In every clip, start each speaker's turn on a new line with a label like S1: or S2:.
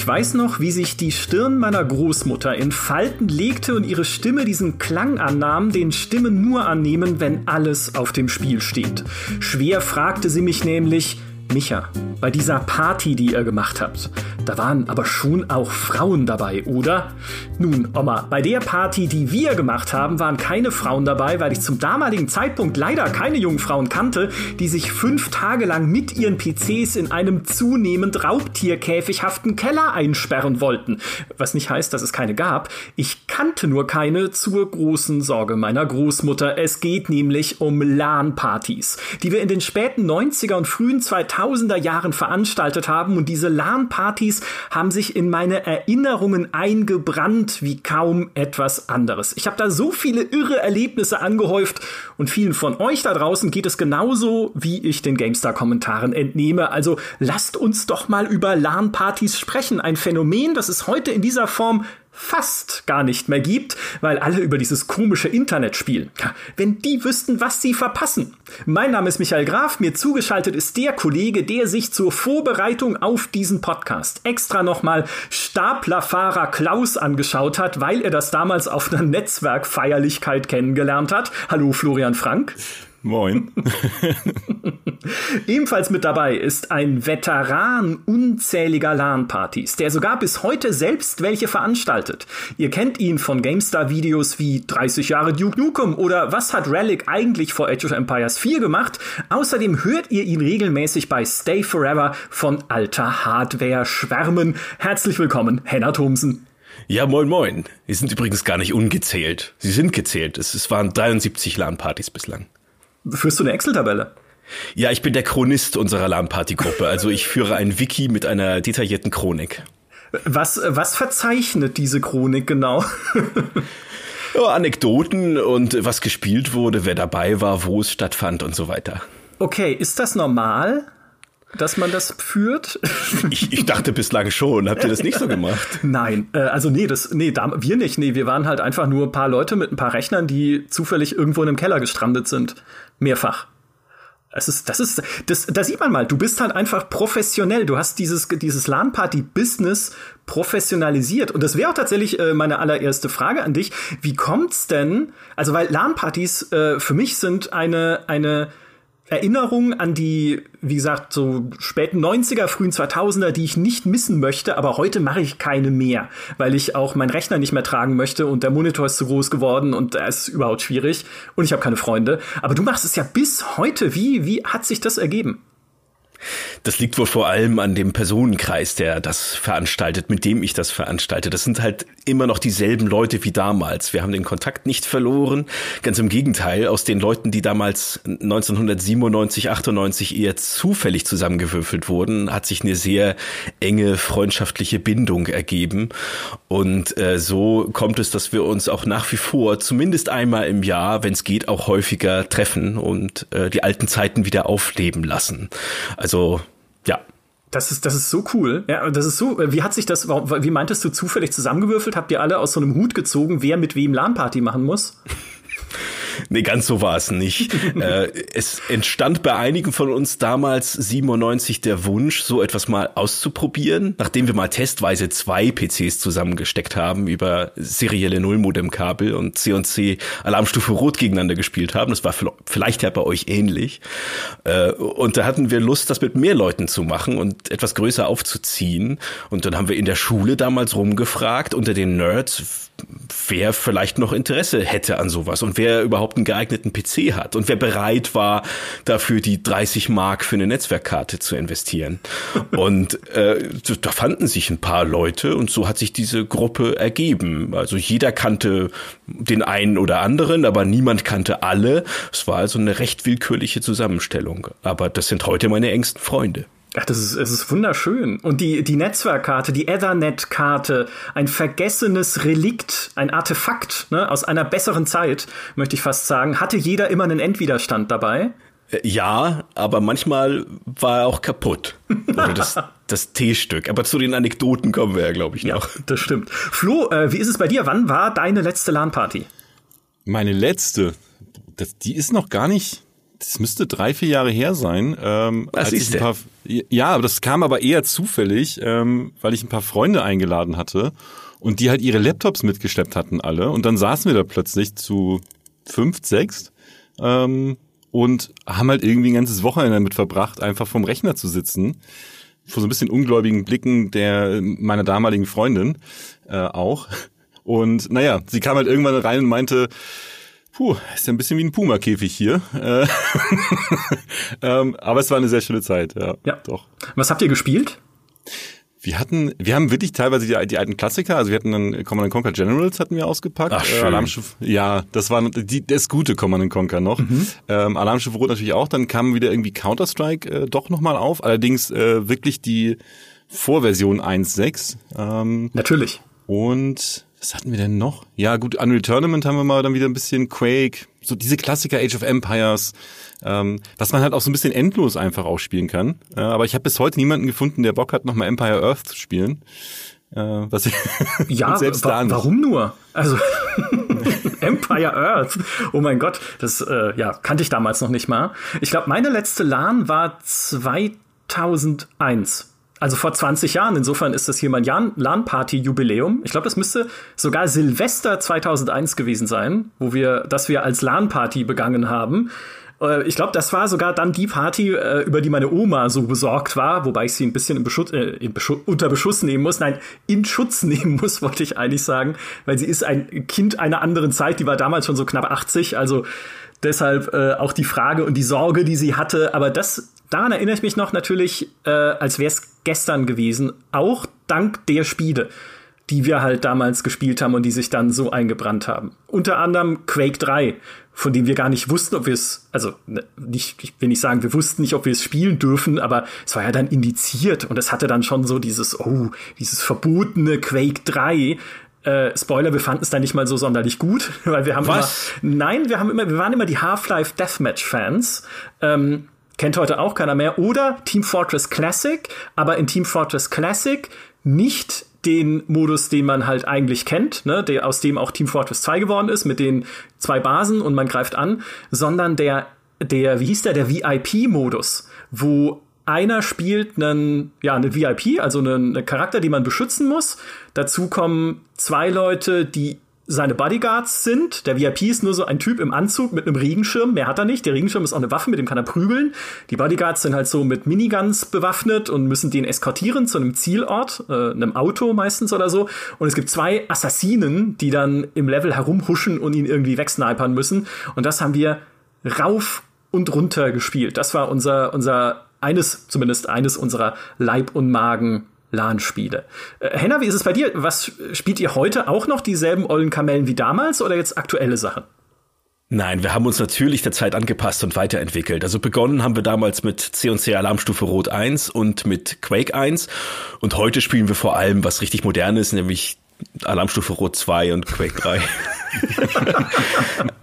S1: Ich weiß noch, wie sich die Stirn meiner Großmutter in Falten legte und ihre Stimme diesen Klang annahm, den Stimmen nur annehmen, wenn alles auf dem Spiel steht. Schwer fragte sie mich nämlich, Micha, bei dieser Party, die ihr gemacht habt, da waren aber schon auch Frauen dabei, oder? Nun, Oma, bei der Party, die wir gemacht haben, waren keine Frauen dabei, weil ich zum damaligen Zeitpunkt leider keine jungen Frauen kannte, die sich fünf Tage lang mit ihren PCs in einem zunehmend raubtierkäfighaften Keller einsperren wollten. Was nicht heißt, dass es keine gab. Ich kannte nur keine zur großen Sorge meiner Großmutter. Es geht nämlich um LAN-Partys, die wir in den späten 90er und frühen 2000er Jahren veranstaltet haben und diese LAN-Partys haben sich in meine Erinnerungen eingebrannt wie kaum etwas anderes. Ich habe da so viele irre Erlebnisse angehäuft und vielen von euch da draußen geht es genauso, wie ich den GameStar-Kommentaren entnehme. Also lasst uns doch mal über LAN-Partys sprechen. Ein Phänomen, das es heute in dieser Form fast gar nicht mehr gibt, weil alle über dieses komische Internet spielen. Wenn die wüssten, was sie verpassen. Mein Name ist Michael Graf, mir zugeschaltet ist der Kollege, der sich zur Vorbereitung auf diesen Podcast extra nochmal Staplerfahrer Klaus angeschaut hat, weil er das damals auf einer Netzwerkfeierlichkeit kennengelernt hat. Hallo Florian Frank.
S2: Moin.
S1: Ebenfalls mit dabei ist ein Veteran unzähliger LAN-Partys, der sogar bis heute selbst welche veranstaltet. Ihr kennt ihn von GameStar-Videos wie 30 Jahre Duke Nukem oder Was hat Relic eigentlich vor Age of Empires 4 gemacht? Außerdem hört ihr ihn regelmäßig bei Stay Forever von alter Hardware schwärmen. Herzlich willkommen, Henna Thomsen.
S2: Ja, moin, moin. Die sind übrigens gar nicht ungezählt. Sie sind gezählt. Es, es waren 73 LAN-Partys bislang.
S1: Führst du eine Excel-Tabelle?
S2: Ja, ich bin der Chronist unserer LAN-Party-Gruppe. Also ich führe ein Wiki mit einer detaillierten Chronik.
S1: Was, was verzeichnet diese Chronik genau?
S2: ja, Anekdoten und was gespielt wurde, wer dabei war, wo es stattfand und so weiter.
S1: Okay, ist das normal? dass man das führt?
S2: Ich, ich dachte bislang schon. Habt ihr das nicht so gemacht?
S1: Nein, äh, also nee, das, nee, da, wir nicht. Nee, wir waren halt einfach nur ein paar Leute mit ein paar Rechnern, die zufällig irgendwo in einem Keller gestrandet sind. Mehrfach. Es ist, das ist, das, da sieht man mal, du bist halt einfach professionell. Du hast dieses, dieses LAN-Party-Business professionalisiert. Und das wäre auch tatsächlich äh, meine allererste Frage an dich. Wie kommt's denn? Also, weil LAN-Partys äh, für mich sind eine, eine, Erinnerungen an die, wie gesagt, so späten 90er, frühen 2000er, die ich nicht missen möchte, aber heute mache ich keine mehr, weil ich auch meinen Rechner nicht mehr tragen möchte und der Monitor ist zu groß geworden und da ist überhaupt schwierig und ich habe keine Freunde. Aber du machst es ja bis heute. Wie, wie hat sich das ergeben?
S2: Das liegt wohl vor allem an dem Personenkreis, der das veranstaltet, mit dem ich das veranstalte. Das sind halt immer noch dieselben Leute wie damals. Wir haben den Kontakt nicht verloren. Ganz im Gegenteil, aus den Leuten, die damals 1997, 98 eher zufällig zusammengewürfelt wurden, hat sich eine sehr enge freundschaftliche Bindung ergeben. Und äh, so kommt es, dass wir uns auch nach wie vor zumindest einmal im Jahr, wenn es geht, auch häufiger treffen und äh, die alten Zeiten wieder aufleben lassen. Also also, ja.
S1: Das ist, das ist so cool. Ja, das ist so. Wie hat sich das, wie meintest du, zufällig zusammengewürfelt? Habt ihr alle aus so einem Hut gezogen, wer mit wem LAN-Party machen muss?
S2: Nee, ganz so war es nicht. äh, es entstand bei einigen von uns damals 97 der Wunsch, so etwas mal auszuprobieren, nachdem wir mal testweise zwei PCs zusammengesteckt haben über serielle Nullmodemkabel und C&C Alarmstufe Rot gegeneinander gespielt haben. Das war vielleicht ja bei euch ähnlich. Äh, und da hatten wir Lust, das mit mehr Leuten zu machen und etwas größer aufzuziehen. Und dann haben wir in der Schule damals rumgefragt unter den Nerds, wer vielleicht noch Interesse hätte an sowas und wer überhaupt einen geeigneten PC hat und wer bereit war, dafür die 30 Mark für eine Netzwerkkarte zu investieren. und äh, da fanden sich ein paar Leute und so hat sich diese Gruppe ergeben. Also jeder kannte den einen oder anderen, aber niemand kannte alle. Es war also eine recht willkürliche Zusammenstellung. Aber das sind heute meine engsten Freunde.
S1: Ach, das ist, es ist wunderschön. Und die, die Netzwerkkarte, die Ethernet-Karte, ein vergessenes Relikt, ein Artefakt ne, aus einer besseren Zeit, möchte ich fast sagen, hatte jeder immer einen Endwiderstand dabei.
S2: Äh, ja, aber manchmal war er auch kaputt. Oder das, das T-Stück. Aber zu den Anekdoten kommen wir ja, glaube ich, noch.
S1: Ja, das stimmt. Flo, äh, wie ist es bei dir? Wann war deine letzte LAN-Party?
S3: Meine letzte? Das, die ist noch gar nicht das müsste drei, vier Jahre her sein. Ähm,
S2: Was
S3: als ich
S2: ist
S3: ein paar, ja, aber das kam aber eher zufällig, ähm, weil ich ein paar Freunde eingeladen hatte und die halt ihre Laptops mitgeschleppt hatten alle. Und dann saßen wir da plötzlich zu fünf, sechs ähm, und haben halt irgendwie ein ganzes Wochenende damit verbracht, einfach vorm Rechner zu sitzen. Vor so ein bisschen ungläubigen Blicken der meiner damaligen Freundin äh, auch. Und naja, sie kam halt irgendwann rein und meinte, Puh, ist ja ein bisschen wie ein Puma-Käfig hier. Äh, ähm, aber es war eine sehr schöne Zeit, ja.
S1: Ja. Doch. Was habt ihr gespielt?
S3: Wir hatten, wir haben wirklich teilweise die, die alten Klassiker, also wir hatten dann Command Conquer Generals hatten wir ausgepackt.
S2: Ach, schön.
S3: Äh, Alarmschiff, ja, das war die, das gute Command Conquer noch. Mhm. Ähm, Alarmschiff Rot natürlich auch, dann kam wieder irgendwie Counter-Strike äh, doch nochmal auf, allerdings äh, wirklich die Vorversion 1.6. Ähm,
S1: Natürlich.
S3: Und was hatten wir denn noch? Ja, gut, Unreal Tournament haben wir mal dann wieder ein bisschen Quake, so diese Klassiker Age of Empires, ähm, was man halt auch so ein bisschen endlos einfach auch spielen kann. Äh, aber ich habe bis heute niemanden gefunden, der Bock hat, nochmal Empire Earth zu spielen. Äh, was ich
S1: ja, selbst wa da warum nur? Also Empire Earth. Oh mein Gott, das äh, ja kannte ich damals noch nicht mal. Ich glaube, meine letzte LAN war 2001. Also vor 20 Jahren, insofern ist das hier mein LAN-Party-Jubiläum. Ich glaube, das müsste sogar Silvester 2001 gewesen sein, wo wir, dass wir als LAN-Party begangen haben. Äh, ich glaube, das war sogar dann die Party, äh, über die meine Oma so besorgt war, wobei ich sie ein bisschen Beschuss, äh, Beschuss, unter Beschuss nehmen muss. Nein, in Schutz nehmen muss, wollte ich eigentlich sagen, weil sie ist ein Kind einer anderen Zeit, die war damals schon so knapp 80, also deshalb äh, auch die Frage und die Sorge, die sie hatte. Aber das, daran erinnere ich mich noch natürlich, äh, als wäre es gestern gewesen, auch dank der Spiele, die wir halt damals gespielt haben und die sich dann so eingebrannt haben. Unter anderem Quake 3, von dem wir gar nicht wussten, ob wir es, also ne, nicht, ich will nicht sagen, wir wussten nicht, ob wir es spielen dürfen, aber es war ja dann indiziert und es hatte dann schon so dieses, oh, dieses verbotene Quake 3, äh, Spoiler, wir fanden es dann nicht mal so sonderlich gut, weil wir haben
S2: Was?
S1: immer, nein, wir haben immer, wir waren immer die Half-Life Deathmatch Fans. Ähm, kennt heute auch keiner mehr. Oder Team Fortress Classic, aber in Team Fortress Classic nicht den Modus, den man halt eigentlich kennt, ne, der, aus dem auch Team Fortress 2 geworden ist, mit den zwei Basen und man greift an, sondern der, der, wie hieß der, der VIP-Modus, wo einer spielt einen, ja, eine VIP, also einen, einen Charakter, den man beschützen muss. Dazu kommen zwei Leute, die seine Bodyguards sind. Der VIP ist nur so ein Typ im Anzug mit einem Regenschirm. Mehr hat er nicht. Der Regenschirm ist auch eine Waffe, mit dem kann er prügeln. Die Bodyguards sind halt so mit Miniguns bewaffnet und müssen den eskortieren zu einem Zielort, äh, einem Auto meistens oder so. Und es gibt zwei Assassinen, die dann im Level herumhuschen und ihn irgendwie wegsnipern müssen. Und das haben wir rauf und runter gespielt. Das war unser, unser eines, zumindest eines unserer Leib- und Magen LAN-Spiele. Äh, Henna, wie ist es bei dir? Was spielt ihr heute auch noch dieselben ollen Kamellen wie damals oder jetzt aktuelle Sachen?
S2: Nein, wir haben uns natürlich der Zeit angepasst und weiterentwickelt. Also begonnen haben wir damals mit C&C Alarmstufe Rot 1 und mit Quake 1 und heute spielen wir vor allem was richtig modernes, nämlich Alarmstufe Rot 2 und Quake 3.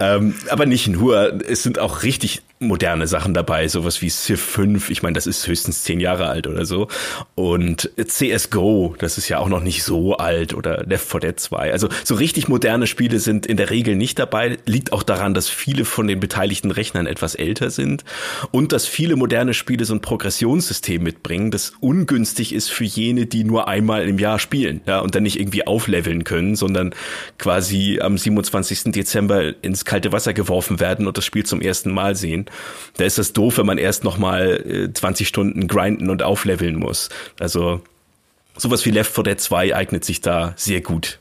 S2: ähm, aber nicht nur, es sind auch richtig moderne Sachen dabei, sowas wie Civ 5, ich meine, das ist höchstens zehn Jahre alt oder so. Und CSGO, das ist ja auch noch nicht so alt oder Left 4 Dead 2. Also so richtig moderne Spiele sind in der Regel nicht dabei. Liegt auch daran, dass viele von den beteiligten Rechnern etwas älter sind und dass viele moderne Spiele so ein Progressionssystem mitbringen, das ungünstig ist für jene, die nur einmal im Jahr spielen, ja, und dann nicht irgendwie aufleveln können, sondern quasi am 27. Dezember ins kalte Wasser geworfen werden und das Spiel zum ersten Mal sehen. Da ist das doof, wenn man erst noch mal 20 äh, Stunden grinden und aufleveln muss. Also sowas wie Left 4 Dead 2 eignet sich da sehr gut.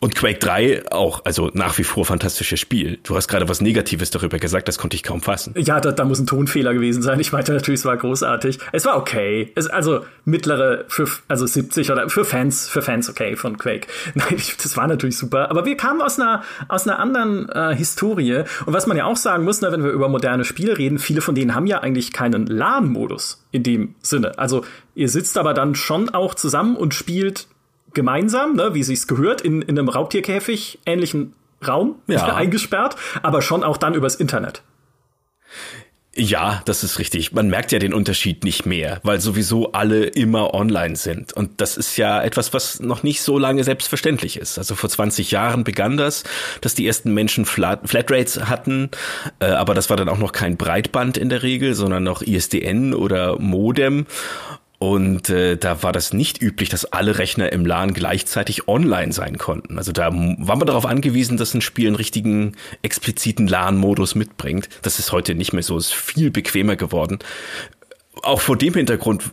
S2: Und Quake 3 auch, also nach wie vor fantastisches Spiel. Du hast gerade was Negatives darüber gesagt, das konnte ich kaum fassen.
S1: Ja, da, da muss ein Tonfehler gewesen sein. Ich meinte natürlich, es war großartig. Es war okay. Es, also mittlere für also 70 oder für Fans, für Fans okay von Quake. Nein, ich, das war natürlich super. Aber wir kamen aus einer aus einer anderen äh, Historie. Und was man ja auch sagen muss, ne, wenn wir über moderne Spiele reden, viele von denen haben ja eigentlich keinen LAN-Modus in dem Sinne. Also ihr sitzt aber dann schon auch zusammen und spielt gemeinsam, ne, wie sich's gehört, in, in einem Raubtierkäfig ähnlichen Raum
S2: ja.
S1: eingesperrt, aber schon auch dann übers Internet.
S2: Ja, das ist richtig. Man merkt ja den Unterschied nicht mehr, weil sowieso alle immer online sind. Und das ist ja etwas, was noch nicht so lange selbstverständlich ist. Also vor 20 Jahren begann das, dass die ersten Menschen Flat Flatrates hatten, äh, aber das war dann auch noch kein Breitband in der Regel, sondern noch ISDN oder Modem. Und äh, da war das nicht üblich, dass alle Rechner im LAN gleichzeitig online sein konnten. Also da waren wir darauf angewiesen, dass ein Spiel einen richtigen expliziten LAN-Modus mitbringt. Das ist heute nicht mehr so, ist viel bequemer geworden. Auch vor dem Hintergrund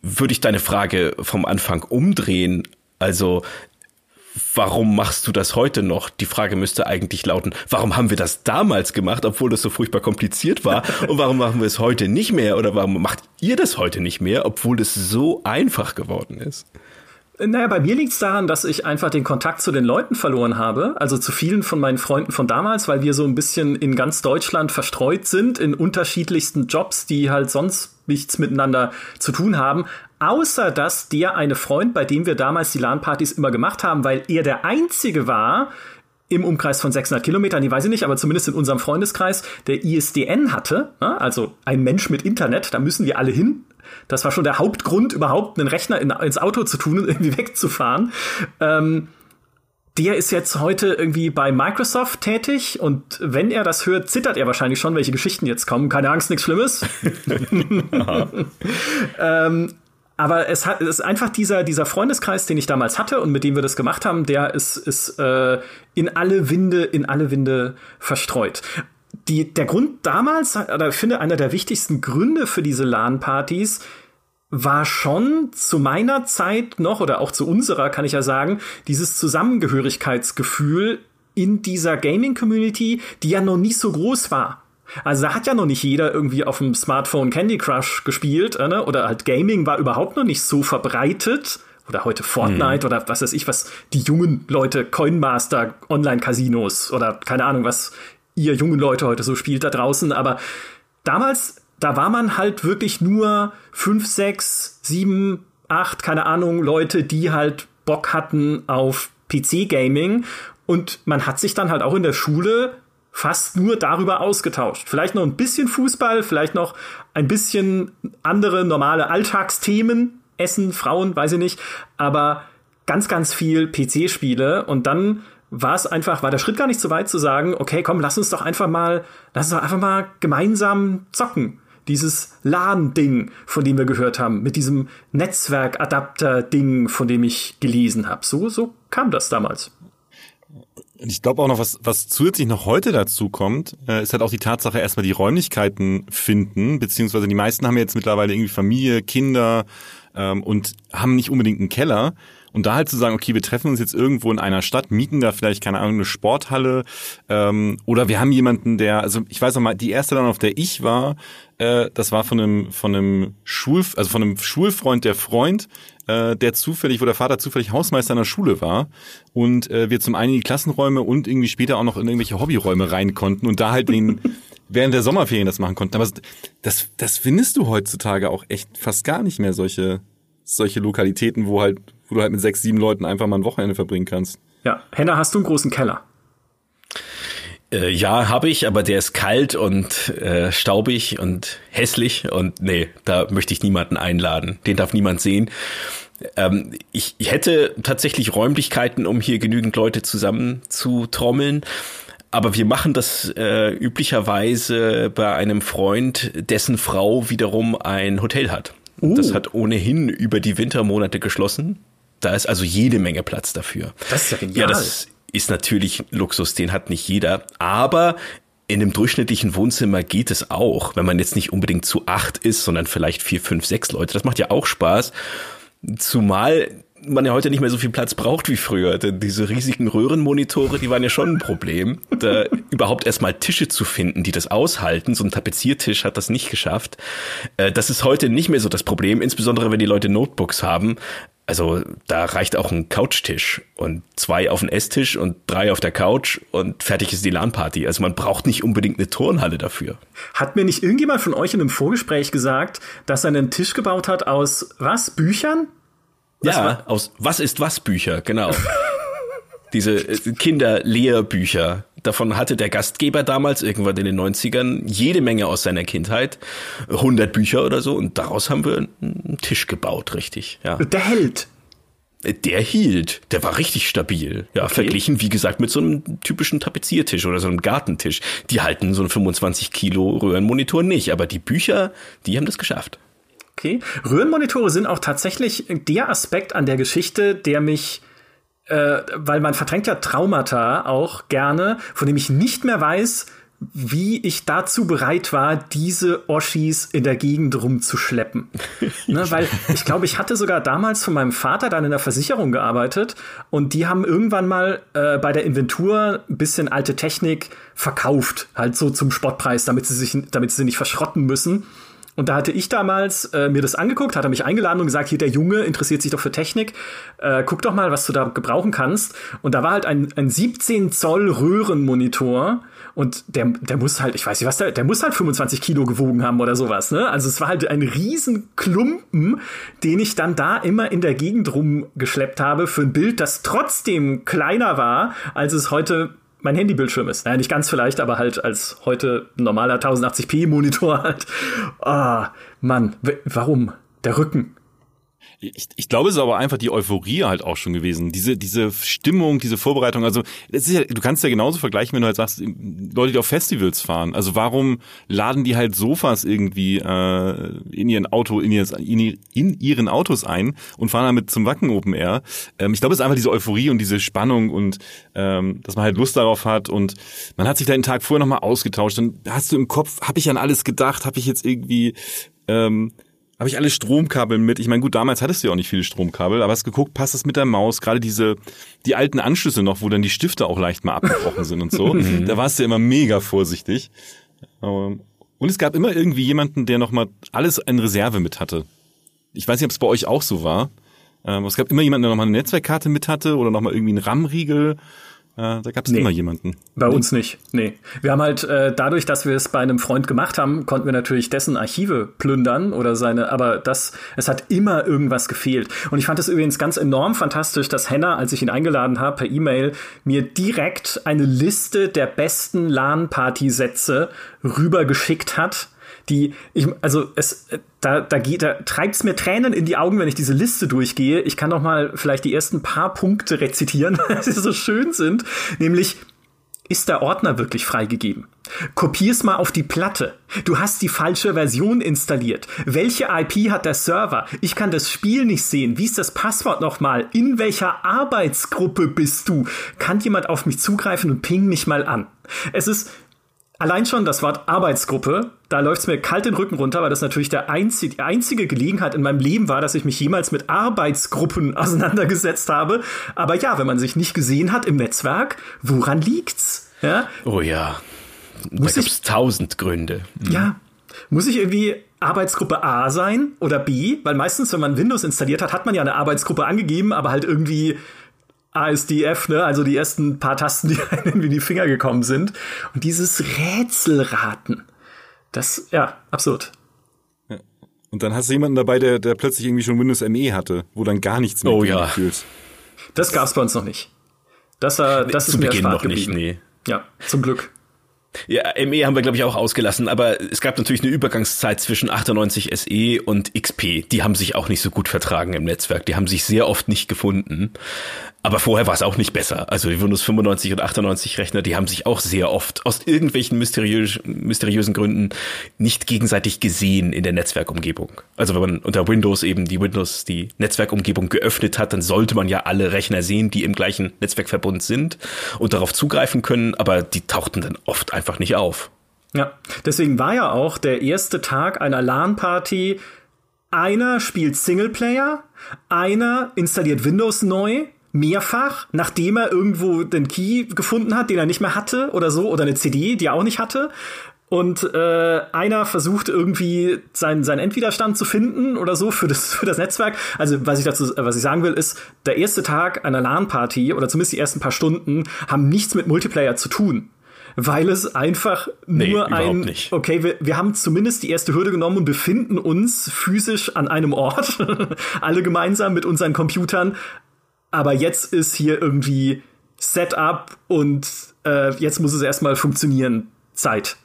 S2: würde ich deine Frage vom Anfang umdrehen. Also warum machst du das heute noch? Die Frage müsste eigentlich lauten, warum haben wir das damals gemacht, obwohl das so furchtbar kompliziert war? Und warum machen wir es heute nicht mehr? Oder warum macht ihr das heute nicht mehr, obwohl es so einfach geworden ist?
S1: Naja, bei mir liegt es daran, dass ich einfach den Kontakt zu den Leuten verloren habe, also zu vielen von meinen Freunden von damals, weil wir so ein bisschen in ganz Deutschland verstreut sind, in unterschiedlichsten Jobs, die halt sonst nichts miteinander zu tun haben. Außer dass der eine Freund, bei dem wir damals die LAN-Partys immer gemacht haben, weil er der Einzige war, im Umkreis von 600 Kilometern, die weiß ich nicht, aber zumindest in unserem Freundeskreis, der ISDN hatte, ne? also ein Mensch mit Internet, da müssen wir alle hin. Das war schon der Hauptgrund, überhaupt einen Rechner in, ins Auto zu tun und irgendwie wegzufahren. Ähm, der ist jetzt heute irgendwie bei Microsoft tätig und wenn er das hört, zittert er wahrscheinlich schon, welche Geschichten jetzt kommen. Keine Angst, nichts Schlimmes. ähm, aber es hat es ist einfach dieser dieser Freundeskreis, den ich damals hatte und mit dem wir das gemacht haben, der ist ist äh, in alle Winde in alle Winde verstreut. Die der Grund damals, oder ich finde einer der wichtigsten Gründe für diese LAN-Partys war schon zu meiner Zeit noch oder auch zu unserer kann ich ja sagen dieses Zusammengehörigkeitsgefühl in dieser Gaming Community, die ja noch nicht so groß war. Also da hat ja noch nicht jeder irgendwie auf dem Smartphone Candy Crush gespielt, äh, ne? oder halt Gaming war überhaupt noch nicht so verbreitet. Oder heute Fortnite mhm. oder was weiß ich, was die jungen Leute, Coinmaster, Online-Casinos oder keine Ahnung, was ihr jungen Leute heute so spielt da draußen. Aber damals, da war man halt wirklich nur fünf, sechs, sieben, acht, keine Ahnung, Leute, die halt Bock hatten auf PC-Gaming. Und man hat sich dann halt auch in der Schule fast nur darüber ausgetauscht. Vielleicht noch ein bisschen Fußball, vielleicht noch ein bisschen andere normale Alltagsthemen, Essen, Frauen, weiß ich nicht, aber ganz, ganz viel PC-Spiele und dann war es einfach, war der Schritt gar nicht so weit zu sagen, okay, komm, lass uns doch einfach mal, lass uns doch einfach mal gemeinsam zocken. Dieses LAN-Ding, von dem wir gehört haben, mit diesem Netzwerkadapter-Ding, von dem ich gelesen habe. So, so kam das damals.
S3: Ich glaube auch noch, was, was zusätzlich noch heute dazu kommt, äh, ist halt auch die Tatsache, erstmal die Räumlichkeiten finden, beziehungsweise die meisten haben jetzt mittlerweile irgendwie Familie, Kinder ähm, und haben nicht unbedingt einen Keller. Und da halt zu sagen, okay, wir treffen uns jetzt irgendwo in einer Stadt, mieten da vielleicht, keine Ahnung, eine Sporthalle ähm, oder wir haben jemanden, der, also ich weiß noch mal, die erste dann, auf der ich war, äh, das war von einem, von einem Schul, also von einem Schulfreund, der Freund, äh, der zufällig, wo der Vater zufällig Hausmeister in der Schule war und äh, wir zum einen in die Klassenräume und irgendwie später auch noch in irgendwelche Hobbyräume rein konnten und da halt den während der Sommerferien das machen konnten. Aber das, das findest du heutzutage auch echt fast gar nicht mehr, solche, solche Lokalitäten, wo halt wo du halt mit sechs, sieben Leuten einfach mal ein Wochenende verbringen kannst.
S1: Ja, Henna, hast du einen großen Keller?
S2: Äh, ja, habe ich, aber der ist kalt und äh, staubig und hässlich und nee, da möchte ich niemanden einladen. Den darf niemand sehen. Ähm, ich, ich hätte tatsächlich Räumlichkeiten, um hier genügend Leute zusammen zu trommeln. Aber wir machen das äh, üblicherweise bei einem Freund, dessen Frau wiederum ein Hotel hat. Uh. Das hat ohnehin über die Wintermonate geschlossen. Da ist also jede Menge Platz dafür.
S1: Das ist ja genial.
S2: Ja, das ist natürlich Luxus, den hat nicht jeder. Aber in einem durchschnittlichen Wohnzimmer geht es auch, wenn man jetzt nicht unbedingt zu acht ist, sondern vielleicht vier, fünf, sechs Leute. Das macht ja auch Spaß. Zumal man ja heute nicht mehr so viel Platz braucht wie früher. Denn diese riesigen Röhrenmonitore, die waren ja schon ein Problem. Da überhaupt erstmal Tische zu finden, die das aushalten. So ein Tapeziertisch hat das nicht geschafft. Äh, das ist heute nicht mehr so das Problem, insbesondere wenn die Leute Notebooks haben. Also da reicht auch ein Couchtisch und zwei auf den Esstisch und drei auf der Couch und fertig ist die LAN-Party. Also man braucht nicht unbedingt eine Turnhalle dafür.
S1: Hat mir nicht irgendjemand von euch in einem Vorgespräch gesagt, dass er einen Tisch gebaut hat aus was? Büchern?
S2: Das ja, war? aus Was ist was Bücher, genau. Diese äh, Kinderlehrbücher. Davon hatte der Gastgeber damals irgendwann in den 90ern jede Menge aus seiner Kindheit, 100 Bücher oder so und daraus haben wir einen Tisch gebaut, richtig. Ja.
S1: Der Held.
S2: Der hielt, der war richtig stabil. Ja, okay. verglichen, wie gesagt, mit so einem typischen Tapeziertisch oder so einem Gartentisch. Die halten so einen 25 Kilo Röhrenmonitor nicht, aber die Bücher, die haben das geschafft.
S1: Okay. Röhrenmonitore sind auch tatsächlich der Aspekt an der Geschichte, der mich äh, weil man verdrängt ja Traumata auch gerne, von dem ich nicht mehr weiß, wie ich dazu bereit war, diese Oschis in der Gegend rumzuschleppen. ne, weil ich glaube, ich hatte sogar damals von meinem Vater dann in der Versicherung gearbeitet und die haben irgendwann mal äh, bei der Inventur ein bisschen alte Technik verkauft, halt so zum Spottpreis, damit sie sich, damit sie nicht verschrotten müssen. Und da hatte ich damals äh, mir das angeguckt, hat er mich eingeladen und gesagt, hier der Junge interessiert sich doch für Technik, äh, guck doch mal, was du da gebrauchen kannst. Und da war halt ein, ein 17 Zoll Röhrenmonitor und der, der muss halt, ich weiß nicht was, der, der muss halt 25 Kilo gewogen haben oder sowas. Ne? Also es war halt ein riesen Klumpen, den ich dann da immer in der Gegend rumgeschleppt habe für ein Bild, das trotzdem kleiner war, als es heute mein Handybildschirm ist. Naja, nicht ganz vielleicht, aber halt als heute normaler 1080p-Monitor halt. Ah, Mann, warum? Der Rücken.
S3: Ich, ich glaube, es ist aber einfach die Euphorie halt auch schon gewesen. Diese, diese Stimmung, diese Vorbereitung. Also, ja, du kannst ja genauso vergleichen, wenn du halt sagst, Leute, die auf Festivals fahren. Also, warum laden die halt Sofas irgendwie äh, in ihren Auto, in, ihr, in, in ihren Autos ein und fahren damit zum Wacken Open Air? Ähm, ich glaube, es ist einfach diese Euphorie und diese Spannung und ähm, dass man halt Lust darauf hat und man hat sich da den Tag vorher nochmal ausgetauscht. Dann hast du im Kopf, habe ich an alles gedacht, habe ich jetzt irgendwie ähm, habe ich alle Stromkabel mit. Ich meine, gut, damals hattest du ja auch nicht viele Stromkabel, aber hast geguckt, passt das mit der Maus? Gerade diese, die alten Anschlüsse noch, wo dann die Stifte auch leicht mal abgebrochen sind und so. Mhm. da warst du ja immer mega vorsichtig. Und es gab immer irgendwie jemanden, der nochmal alles in Reserve mit hatte. Ich weiß nicht, ob es bei euch auch so war. Ähm, es gab immer jemanden, der nochmal eine Netzwerkkarte mit hatte oder nochmal irgendwie einen RAM-Riegel äh, da gab es nee, immer jemanden.
S1: Bei nee. uns nicht. Nee. Wir haben halt äh, dadurch, dass wir es bei einem Freund gemacht haben, konnten wir natürlich dessen Archive plündern oder seine, aber das, es hat immer irgendwas gefehlt. Und ich fand es übrigens ganz enorm fantastisch, dass Henna, als ich ihn eingeladen habe per E-Mail, mir direkt eine Liste der besten LAN-Party-Sätze rübergeschickt hat die, ich, also es, da, da geht, da treibt's mir Tränen in die Augen, wenn ich diese Liste durchgehe. Ich kann noch mal vielleicht die ersten paar Punkte rezitieren, weil sie so schön sind. Nämlich, ist der Ordner wirklich freigegeben? Kopier's mal auf die Platte. Du hast die falsche Version installiert. Welche IP hat der Server? Ich kann das Spiel nicht sehen. Wie ist das Passwort nochmal? In welcher Arbeitsgruppe bist du? Kann jemand auf mich zugreifen und ping mich mal an? Es ist Allein schon das Wort Arbeitsgruppe, da läuft's mir kalt den Rücken runter, weil das natürlich der einzige, die einzige Gelegenheit in meinem Leben war, dass ich mich jemals mit Arbeitsgruppen auseinandergesetzt habe. Aber ja, wenn man sich nicht gesehen hat im Netzwerk, woran liegt's? Ja?
S2: Oh ja. Da muss gibt's ich, tausend Gründe.
S1: Mhm. Ja. Muss ich irgendwie Arbeitsgruppe A sein oder B? Weil meistens, wenn man Windows installiert hat, hat man ja eine Arbeitsgruppe angegeben, aber halt irgendwie ASDF, ne? Also die ersten paar Tasten, die einem in die Finger gekommen sind. Und dieses Rätselraten, das, ja, absurd.
S3: Ja. Und dann hast du jemanden dabei, der, der plötzlich irgendwie schon Windows ME hatte, wo dann gar nichts mehr
S2: oh, ja.
S3: fühlt.
S1: Das gab's bei uns noch nicht. Das, äh, das nee, ist mir
S2: Beginn noch geblieben. nicht, nee.
S1: Ja, zum Glück.
S2: Ja, ME haben wir, glaube ich, auch ausgelassen, aber es gab natürlich eine Übergangszeit zwischen 98 SE und XP. Die haben sich auch nicht so gut vertragen im Netzwerk. Die haben sich sehr oft nicht gefunden. Aber vorher war es auch nicht besser. Also die Windows 95 und 98 Rechner, die haben sich auch sehr oft aus irgendwelchen mysteriös mysteriösen Gründen nicht gegenseitig gesehen in der Netzwerkumgebung. Also wenn man unter Windows eben die Windows, die Netzwerkumgebung geöffnet hat, dann sollte man ja alle Rechner sehen, die im gleichen Netzwerkverbund sind und darauf zugreifen können, aber die tauchten dann oft einfach nicht auf.
S1: Ja, deswegen war ja auch der erste Tag einer LAN-Party einer spielt Singleplayer, einer installiert Windows neu mehrfach, nachdem er irgendwo den Key gefunden hat, den er nicht mehr hatte oder so, oder eine CD, die er auch nicht hatte. Und äh, einer versucht irgendwie seinen, seinen Endwiderstand zu finden oder so für das, für das Netzwerk. Also was ich dazu, was ich sagen will, ist, der erste Tag einer LAN-Party oder zumindest die ersten paar Stunden haben nichts mit Multiplayer zu tun weil es einfach nee, nur ein,
S2: nicht.
S1: okay, wir, wir haben zumindest die erste Hürde genommen und befinden uns physisch an einem Ort, alle gemeinsam mit unseren Computern, aber jetzt ist hier irgendwie Setup und äh, jetzt muss es erstmal funktionieren. Zeit.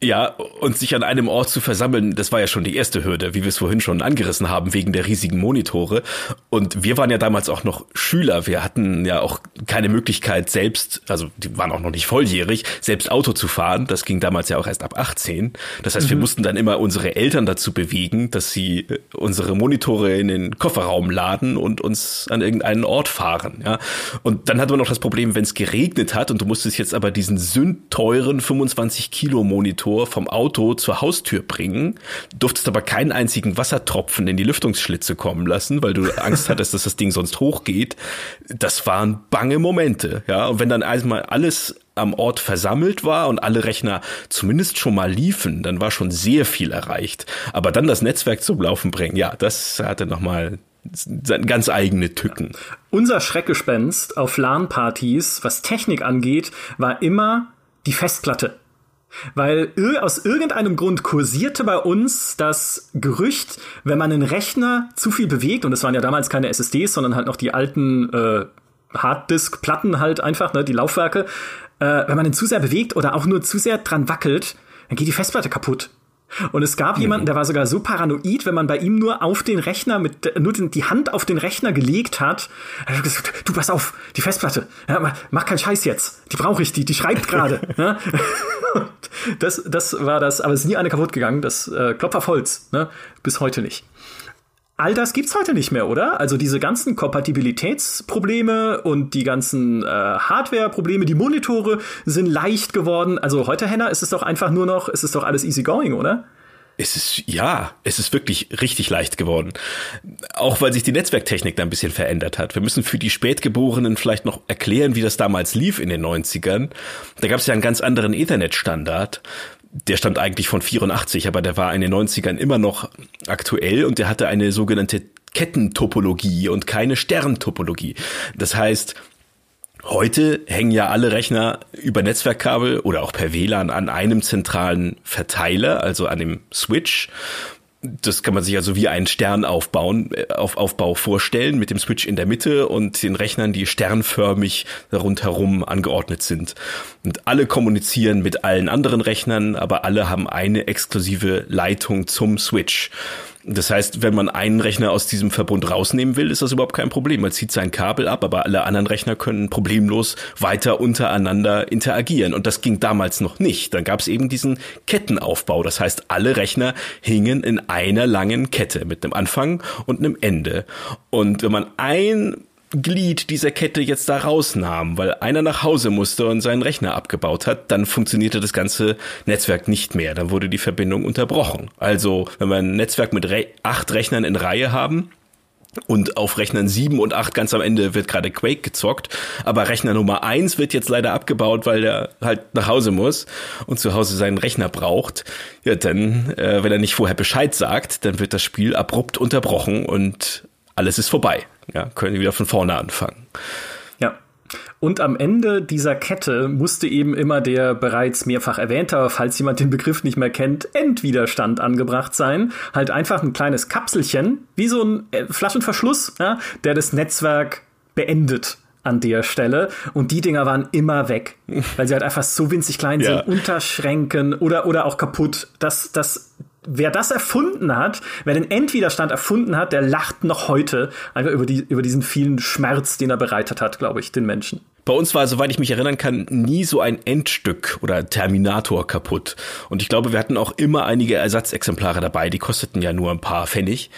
S2: Ja, und sich an einem Ort zu versammeln, das war ja schon die erste Hürde, wie wir es vorhin schon angerissen haben, wegen der riesigen Monitore. Und wir waren ja damals auch noch Schüler. Wir hatten ja auch keine Möglichkeit selbst, also die waren auch noch nicht volljährig, selbst Auto zu fahren. Das ging damals ja auch erst ab 18. Das heißt, mhm. wir mussten dann immer unsere Eltern dazu bewegen, dass sie äh, unsere Monitore in den Kofferraum laden und uns an irgendeinen Ort fahren. Ja, und dann hatten wir noch das Problem, wenn es geregnet hat und du musstest jetzt aber diesen sündteuren 25 Kilo Monitor Motor vom Auto zur Haustür bringen, durftest aber keinen einzigen Wassertropfen in die Lüftungsschlitze kommen lassen, weil du Angst hattest, dass das Ding sonst hochgeht. Das waren bange Momente, ja. Und wenn dann einmal alles am Ort versammelt war und alle Rechner zumindest schon mal liefen, dann war schon sehr viel erreicht. Aber dann das Netzwerk zum Laufen bringen, ja, das hatte nochmal ganz eigene Tücken.
S1: Unser Schreckgespenst auf LAN-Partys, was Technik angeht, war immer die Festplatte. Weil aus irgendeinem Grund kursierte bei uns das Gerücht, wenn man einen Rechner zu viel bewegt, und es waren ja damals keine SSDs, sondern halt noch die alten äh, Harddisk-Platten halt einfach, ne, die Laufwerke, äh, wenn man den zu sehr bewegt oder auch nur zu sehr dran wackelt, dann geht die Festplatte kaputt. Und es gab jemanden, der war sogar so paranoid, wenn man bei ihm nur auf den Rechner mit nur die Hand auf den Rechner gelegt hat, er hat gesagt, du pass auf, die Festplatte, ja, mach keinen Scheiß jetzt, die brauche ich, die, die schreibt gerade. ja. das, das war das, aber es ist nie eine kaputt gegangen, das äh, Klopf auf Holz, ne? bis heute nicht. All das gibt's heute nicht mehr, oder? Also diese ganzen Kompatibilitätsprobleme und die ganzen äh, Hardware-Probleme, die Monitore sind leicht geworden. Also heute, Henna, ist es doch einfach nur noch, ist es doch alles easy going, oder?
S2: Es ist, ja, es ist wirklich richtig leicht geworden. Auch weil sich die Netzwerktechnik da ein bisschen verändert hat. Wir müssen für die Spätgeborenen vielleicht noch erklären, wie das damals lief in den 90ern. Da gab es ja einen ganz anderen Ethernet-Standard der stammt eigentlich von 84, aber der war in den 90ern immer noch aktuell und der hatte eine sogenannte Kettentopologie und keine Sterntopologie. Das heißt, Heute hängen ja alle Rechner über Netzwerkkabel oder auch per WLAN an einem zentralen Verteiler, also an dem Switch das kann man sich also wie einen Stern aufbauen, äh, auf Aufbau vorstellen, mit dem Switch in der Mitte und den Rechnern, die sternförmig rundherum angeordnet sind. Und alle kommunizieren mit allen anderen Rechnern, aber alle haben eine exklusive Leitung zum Switch. Das heißt, wenn man einen Rechner aus diesem Verbund rausnehmen will, ist das überhaupt kein Problem. Man zieht sein Kabel ab, aber alle anderen Rechner können problemlos weiter untereinander interagieren. Und das ging damals noch nicht. Dann gab es eben diesen Kettenaufbau. Das heißt, alle Rechner hingen in einer langen Kette mit einem Anfang und einem Ende. Und wenn man ein Glied dieser Kette jetzt da rausnahm, weil einer nach Hause musste und seinen Rechner abgebaut hat, dann funktionierte das ganze Netzwerk nicht mehr. Dann wurde die Verbindung unterbrochen. Also, wenn wir ein Netzwerk mit Re acht Rechnern in Reihe haben, und auf Rechnern 7 und 8 ganz am Ende wird gerade Quake gezockt. Aber Rechner Nummer 1 wird jetzt leider abgebaut, weil der halt nach Hause muss und zu Hause seinen Rechner braucht. Ja, dann, äh, wenn er nicht vorher Bescheid sagt, dann wird das Spiel abrupt unterbrochen und alles ist vorbei. Ja, können wir wieder von vorne anfangen.
S1: Ja. Und am Ende dieser Kette musste eben immer der bereits mehrfach erwähnte, falls jemand den Begriff nicht mehr kennt, Endwiderstand angebracht sein. Halt einfach ein kleines Kapselchen, wie so ein äh, Flaschenverschluss, ja, der das Netzwerk beendet an der Stelle. Und die Dinger waren immer weg, weil sie halt einfach so winzig klein ja. sind, unterschränken oder, oder auch kaputt. Das, das wer das erfunden hat, wer den Endwiderstand erfunden hat, der lacht noch heute einfach über, die, über diesen vielen Schmerz, den er bereitet hat, glaube ich, den Menschen.
S2: Bei uns war, soweit ich mich erinnern kann, nie so ein Endstück oder Terminator kaputt. Und ich glaube, wir hatten auch immer einige Ersatzexemplare dabei, die kosteten ja nur ein paar Pfennig.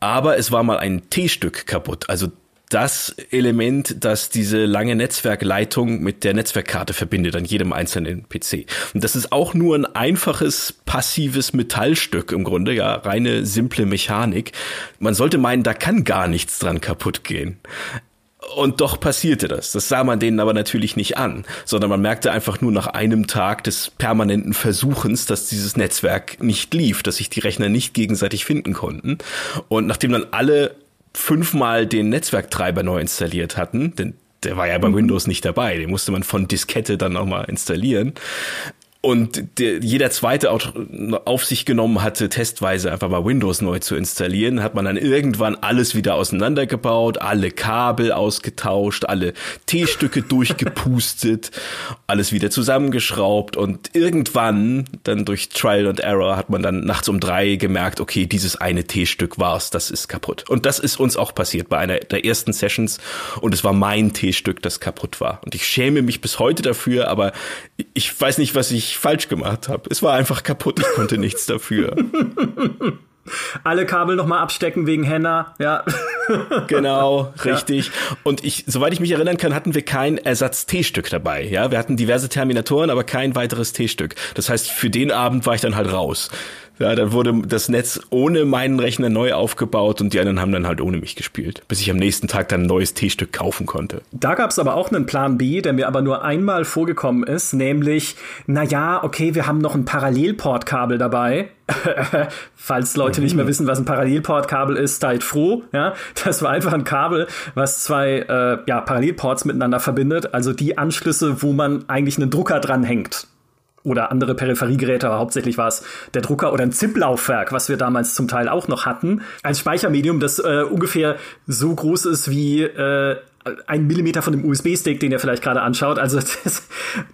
S2: Aber es war mal ein T-Stück kaputt. Also das Element, das diese lange Netzwerkleitung mit der Netzwerkkarte verbindet an jedem einzelnen PC. Und das ist auch nur ein einfaches passives Metallstück im Grunde, ja, reine simple Mechanik. Man sollte meinen, da kann gar nichts dran kaputt gehen. Und doch passierte das. Das sah man denen aber natürlich nicht an, sondern man merkte einfach nur nach einem Tag des permanenten Versuchens, dass dieses Netzwerk nicht lief, dass sich die Rechner nicht gegenseitig finden konnten. Und nachdem dann alle fünfmal den Netzwerktreiber neu installiert hatten, denn der war ja bei mhm. Windows nicht dabei, den musste man von Diskette dann nochmal installieren. Und der, jeder zweite auch auf sich genommen hatte, testweise einfach mal Windows neu zu installieren, hat man dann irgendwann alles wieder auseinandergebaut, alle Kabel ausgetauscht, alle T-Stücke durchgepustet, alles wieder zusammengeschraubt und irgendwann dann durch Trial and Error hat man dann nachts um drei gemerkt, okay, dieses eine T-Stück war's, das ist kaputt. Und das ist uns auch passiert bei einer der ersten Sessions und es war mein T-Stück, das kaputt war. Und ich schäme mich bis heute dafür, aber ich weiß nicht, was ich falsch gemacht habe. Es war einfach kaputt, ich konnte nichts dafür.
S1: Alle Kabel nochmal abstecken wegen Henna, ja.
S2: Genau, richtig. Ja. Und ich, soweit ich mich erinnern kann, hatten wir kein Ersatz-T-Stück dabei. Ja, wir hatten diverse Terminatoren, aber kein weiteres T-Stück. Das heißt, für den Abend war ich dann halt raus. Ja, dann wurde das Netz ohne meinen Rechner neu aufgebaut und die anderen haben dann halt ohne mich gespielt, bis ich am nächsten Tag dann ein neues T-Stück kaufen konnte.
S1: Da gab es aber auch einen Plan B, der mir aber nur einmal vorgekommen ist, nämlich, na ja, okay, wir haben noch ein Parallelportkabel dabei. Falls Leute nicht mehr mhm. wissen, was ein Parallelportkabel ist, seid froh. Ja, das war einfach ein Kabel, was zwei äh, ja, Parallelports miteinander verbindet. Also die Anschlüsse, wo man eigentlich einen Drucker dranhängt oder andere Peripheriegeräte, aber hauptsächlich war es der Drucker oder ein ZIP-Laufwerk, was wir damals zum Teil auch noch hatten, als Speichermedium, das äh, ungefähr so groß ist wie äh, ein Millimeter von dem USB-Stick, den ihr vielleicht gerade anschaut. Also das,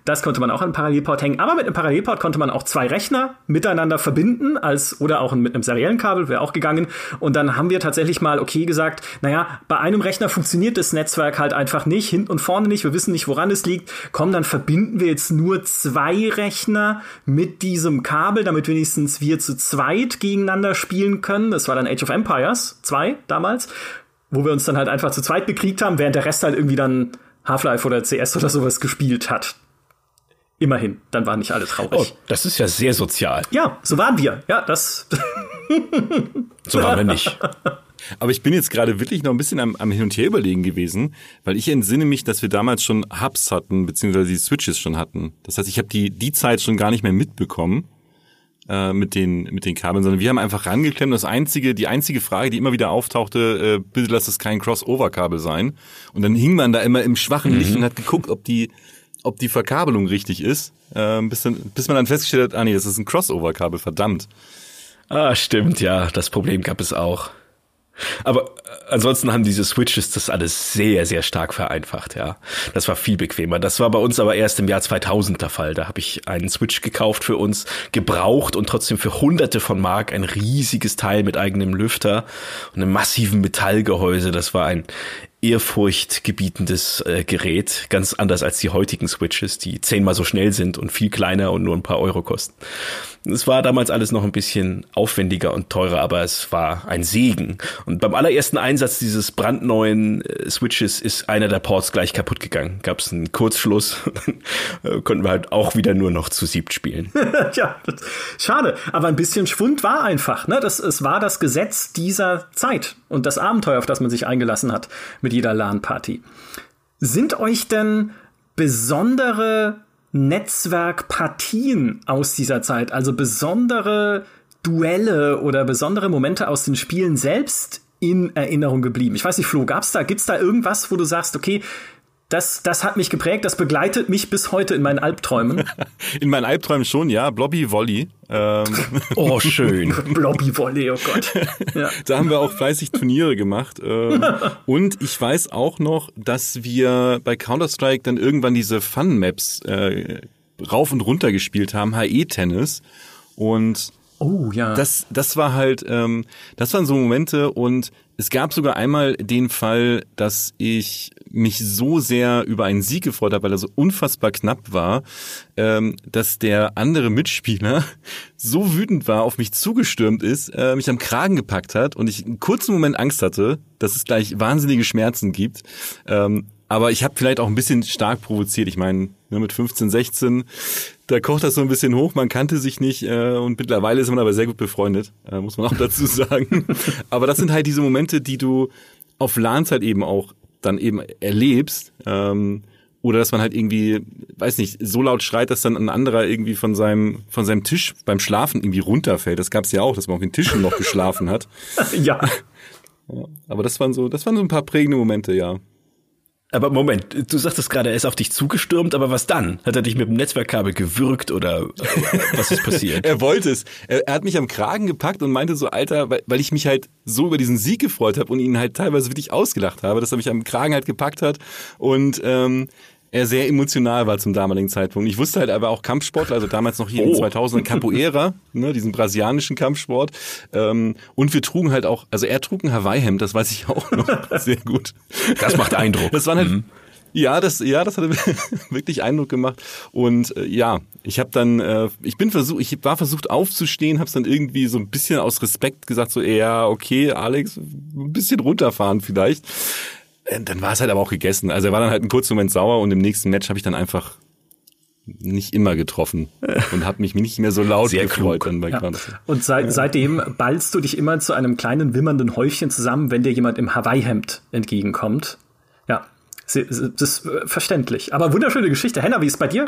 S1: das, konnte man auch an einem Parallelport hängen. Aber mit einem Parallelport konnte man auch zwei Rechner miteinander verbinden, als oder auch mit einem seriellen Kabel wäre auch gegangen. Und dann haben wir tatsächlich mal okay gesagt, naja, bei einem Rechner funktioniert das Netzwerk halt einfach nicht, hinten und vorne nicht. Wir wissen nicht, woran es liegt. Komm, dann verbinden wir jetzt nur zwei Rechner mit diesem Kabel, damit wenigstens wir zu zweit gegeneinander spielen können. Das war dann Age of Empires 2 damals wo wir uns dann halt einfach zu zweit bekriegt haben, während der Rest halt irgendwie dann Half-Life oder CS oder sowas gespielt hat. Immerhin, dann war nicht alle traurig. Oh,
S2: das ist ja sehr sozial.
S1: Ja, so waren wir. Ja, das.
S2: so waren wir nicht.
S3: Aber ich bin jetzt gerade wirklich noch ein bisschen am, am Hin und Her überlegen gewesen, weil ich entsinne mich, dass wir damals schon Hubs hatten, beziehungsweise die Switches schon hatten. Das heißt, ich habe die, die Zeit schon gar nicht mehr mitbekommen äh, mit den mit den Kabeln, sondern wir haben einfach rangeklemmt. Das einzige, die einzige Frage, die immer wieder auftauchte, äh, bitte lass es kein Crossover-Kabel sein. Und dann hing man da immer im schwachen Licht mhm. und hat geguckt, ob die ob die Verkabelung richtig ist, äh, bis, dann, bis man dann festgestellt hat, ah nee, das ist ein Crossover-Kabel, verdammt.
S2: Ah, stimmt, ja, das Problem gab es auch. Aber äh, ansonsten haben diese Switches das alles sehr, sehr stark vereinfacht, ja. Das war viel bequemer. Das war bei uns aber erst im Jahr 2000 der Fall. Da habe ich einen Switch gekauft für uns, gebraucht und trotzdem für hunderte von Mark ein riesiges Teil mit eigenem Lüfter und einem massiven Metallgehäuse. Das war ein ehrfurchtgebietendes äh, Gerät, ganz anders als die heutigen Switches, die zehnmal so schnell sind und viel kleiner und nur ein paar Euro kosten. Es war damals alles noch ein bisschen aufwendiger und teurer, aber es war ein Segen. Und beim allerersten Einsatz dieses brandneuen äh, Switches ist einer der Ports gleich kaputt gegangen. Gab es einen Kurzschluss, äh, konnten wir halt auch wieder nur noch zu siebt spielen.
S1: ja, schade. Aber ein bisschen Schwund war einfach. Ne? Das, es war das Gesetz dieser Zeit und das Abenteuer, auf das man sich eingelassen hat mit jeder LAN-Party. Sind euch denn besondere Netzwerkpartien aus dieser Zeit, also besondere Duelle oder besondere Momente aus den Spielen selbst in Erinnerung geblieben? Ich weiß nicht, Flo, gab's da, gibt's da irgendwas, wo du sagst, okay, das, das hat mich geprägt, das begleitet mich bis heute in meinen Albträumen.
S3: In meinen Albträumen schon, ja. Blobby Volley.
S2: Ähm. Oh, schön.
S1: Blobby Volley, oh Gott.
S3: Ja. Da haben wir auch fleißig Turniere gemacht. Ähm. Und ich weiß auch noch, dass wir bei Counter-Strike dann irgendwann diese Fun-Maps äh, rauf und runter gespielt haben, HE-Tennis. Und
S1: Oh ja.
S3: Das, das war halt, ähm, das waren so Momente und es gab sogar einmal den Fall, dass ich mich so sehr über einen Sieg gefreut habe, weil er so unfassbar knapp war, ähm, dass der andere Mitspieler so wütend war, auf mich zugestürmt ist, äh, mich am Kragen gepackt hat und ich einen kurzen Moment Angst hatte, dass es gleich wahnsinnige Schmerzen gibt. Ähm, aber ich habe vielleicht auch ein bisschen stark provoziert. Ich meine, ne, mit 15, 16, da kocht das so ein bisschen hoch. Man kannte sich nicht äh, und mittlerweile ist man aber sehr gut befreundet, äh, muss man auch dazu sagen. aber das sind halt diese Momente, die du auf LANs halt eben auch dann eben erlebst. Ähm, oder dass man halt irgendwie, weiß nicht, so laut schreit, dass dann ein anderer irgendwie von seinem, von seinem Tisch beim Schlafen irgendwie runterfällt. Das gab's ja auch, dass man auf den Tischen noch geschlafen hat.
S1: ja.
S3: ja. Aber das waren so, das waren so ein paar prägende Momente, ja.
S2: Aber Moment, du sagtest gerade, er ist auf dich zugestürmt, aber was dann? Hat er dich mit dem Netzwerkkabel gewürgt oder was ist passiert?
S3: er wollte es. Er, er, hat mich am Kragen gepackt und meinte so, Alter, weil, weil ich mich halt so über diesen Sieg gefreut habe und ihn halt teilweise wirklich ausgelacht habe, dass er mich am Kragen halt gepackt hat und ähm, er sehr emotional war zum damaligen Zeitpunkt. Ich wusste halt aber auch Kampfsportler, also damals noch hier oh. in 2000 Capoeira, ne, diesen brasilianischen Kampfsport. Ähm, und wir trugen halt auch, also er trug ein Hawaii-Hemd, das weiß ich auch noch sehr gut.
S2: Das macht Eindruck.
S3: Das waren halt mhm. Ja, das, ja, das hat wirklich Eindruck gemacht. Und äh, ja, ich habe dann, äh, ich bin versucht, ich war versucht aufzustehen, habe es dann irgendwie so ein bisschen aus Respekt gesagt, so, ja, okay, Alex, ein bisschen runterfahren vielleicht. Äh, dann war es halt aber auch gegessen. Also er war dann halt einen kurzen Moment sauer und im nächsten Match habe ich dann einfach nicht immer getroffen und habe mich nicht mehr so laut
S2: Sehr gefreut. Dann
S1: bei ja. Und seit, ja. seitdem ballst du dich immer zu einem kleinen wimmernden Häufchen zusammen, wenn dir jemand im Hawaii-Hemd entgegenkommt. Ja, das ist verständlich. Aber wunderschöne Geschichte. Henna, wie ist es bei dir?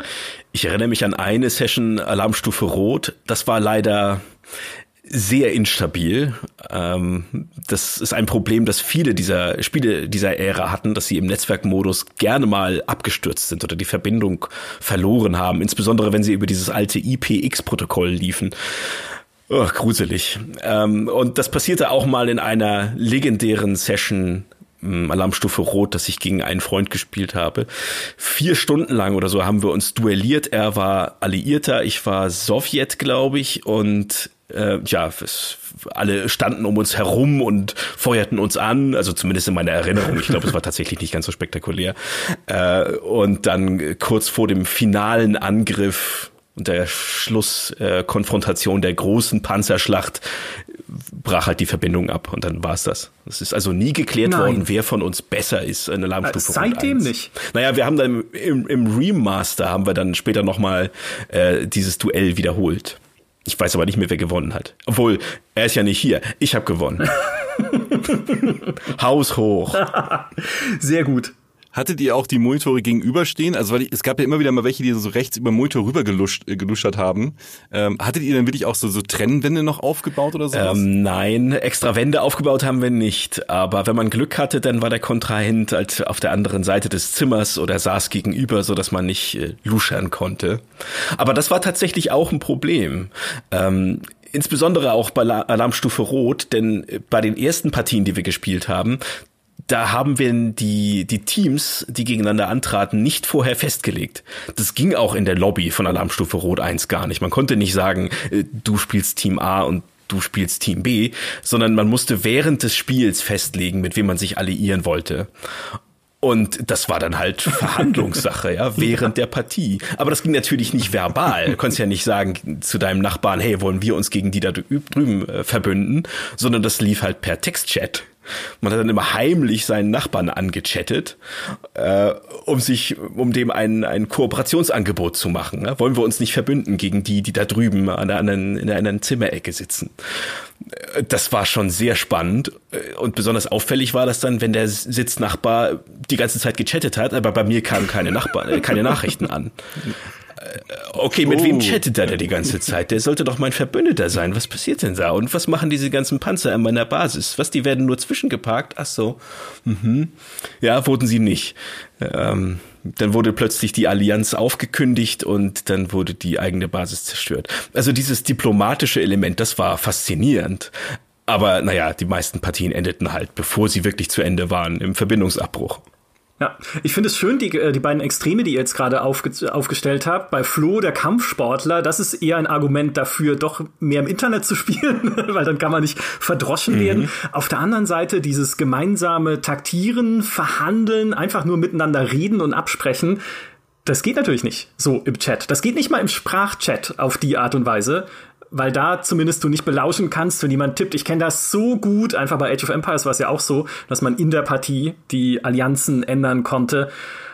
S2: Ich erinnere mich an eine Session Alarmstufe Rot. Das war leider sehr instabil. Ähm, das ist ein Problem, das viele dieser Spiele dieser Ära hatten, dass sie im Netzwerkmodus gerne mal abgestürzt sind oder die Verbindung verloren haben, insbesondere wenn sie über dieses alte IPX-Protokoll liefen. Oh, gruselig. Ähm, und das passierte auch mal in einer legendären Session Alarmstufe Rot, dass ich gegen einen Freund gespielt habe. Vier Stunden lang oder so haben wir uns duelliert. Er war Alliierter, ich war Sowjet, glaube ich, und äh, ja, es, alle standen um uns herum und feuerten uns an, also zumindest in meiner Erinnerung. Ich glaube, es war tatsächlich nicht ganz so spektakulär. Äh, und dann kurz vor dem finalen Angriff und der Schlusskonfrontation äh, der großen Panzerschlacht brach halt die Verbindung ab und dann war's das. Es ist also nie geklärt Nein. worden, wer von uns besser ist in Alarmstufe.
S1: Äh, seitdem nicht.
S2: Naja, wir haben dann im, im Remaster haben wir dann später nochmal äh, dieses Duell wiederholt. Ich weiß aber nicht mehr, wer gewonnen hat. Obwohl, er ist ja nicht hier. Ich habe gewonnen. Haus hoch.
S1: Sehr gut.
S3: Hattet ihr auch die Monitore gegenüberstehen? Also weil ich, es gab ja immer wieder mal welche, die so rechts über Monitor rüber geluscht, äh, geluschert haben. Ähm, hattet ihr dann wirklich auch so, so Trennwände noch aufgebaut oder sowas?
S2: Ähm, nein, extra Wände aufgebaut haben wir nicht. Aber wenn man Glück hatte, dann war der Kontrahent halt auf der anderen Seite des Zimmers oder saß gegenüber, so dass man nicht äh, luschern konnte. Aber das war tatsächlich auch ein Problem. Ähm, insbesondere auch bei Alarmstufe Rot, denn bei den ersten Partien, die wir gespielt haben, da haben wir die, die Teams, die gegeneinander antraten, nicht vorher festgelegt. Das ging auch in der Lobby von Alarmstufe Rot 1 gar nicht. Man konnte nicht sagen, äh, du spielst Team A und du spielst Team B, sondern man musste während des Spiels festlegen, mit wem man sich alliieren wollte. Und das war dann halt Verhandlungssache, ja, während der Partie. Aber das ging natürlich nicht verbal. Du konntest ja nicht sagen zu deinem Nachbarn, hey, wollen wir uns gegen die da drüben äh, verbünden, sondern das lief halt per Textchat. Man hat dann immer heimlich seinen Nachbarn angechattet, äh, um sich, um dem ein, ein Kooperationsangebot zu machen. Ne? Wollen wir uns nicht verbünden gegen die, die da drüben an der anderen, in der anderen Zimmerecke sitzen? Äh, das war schon sehr spannend äh, und besonders auffällig war das dann, wenn der Sitznachbar die ganze Zeit gechattet hat, aber bei mir kamen keine Nachbarn, äh, keine Nachrichten an. Okay, mit oh. wem chattet er die ganze Zeit? Der sollte doch mein Verbündeter sein. Was passiert denn da? Und was machen diese ganzen Panzer an meiner Basis? Was, die werden nur zwischengeparkt? Ach so. Mhm. Ja, wurden sie nicht. Ähm, dann wurde plötzlich die Allianz aufgekündigt und dann wurde die eigene Basis zerstört. Also dieses diplomatische Element, das war faszinierend. Aber naja, die meisten Partien endeten halt, bevor sie wirklich zu Ende waren, im Verbindungsabbruch.
S1: Ja, ich finde es schön, die, äh, die beiden Extreme, die ihr jetzt gerade aufge aufgestellt habt. Bei Flo, der Kampfsportler, das ist eher ein Argument dafür, doch mehr im Internet zu spielen, weil dann kann man nicht verdroschen mhm. werden. Auf der anderen Seite dieses gemeinsame Taktieren, Verhandeln, einfach nur miteinander reden und absprechen. Das geht natürlich nicht so im Chat. Das geht nicht mal im Sprachchat auf die Art und Weise weil da zumindest du nicht belauschen kannst, wenn jemand tippt. Ich kenne das so gut, einfach bei Age of Empires war es ja auch so, dass man in der Partie die Allianzen ändern konnte.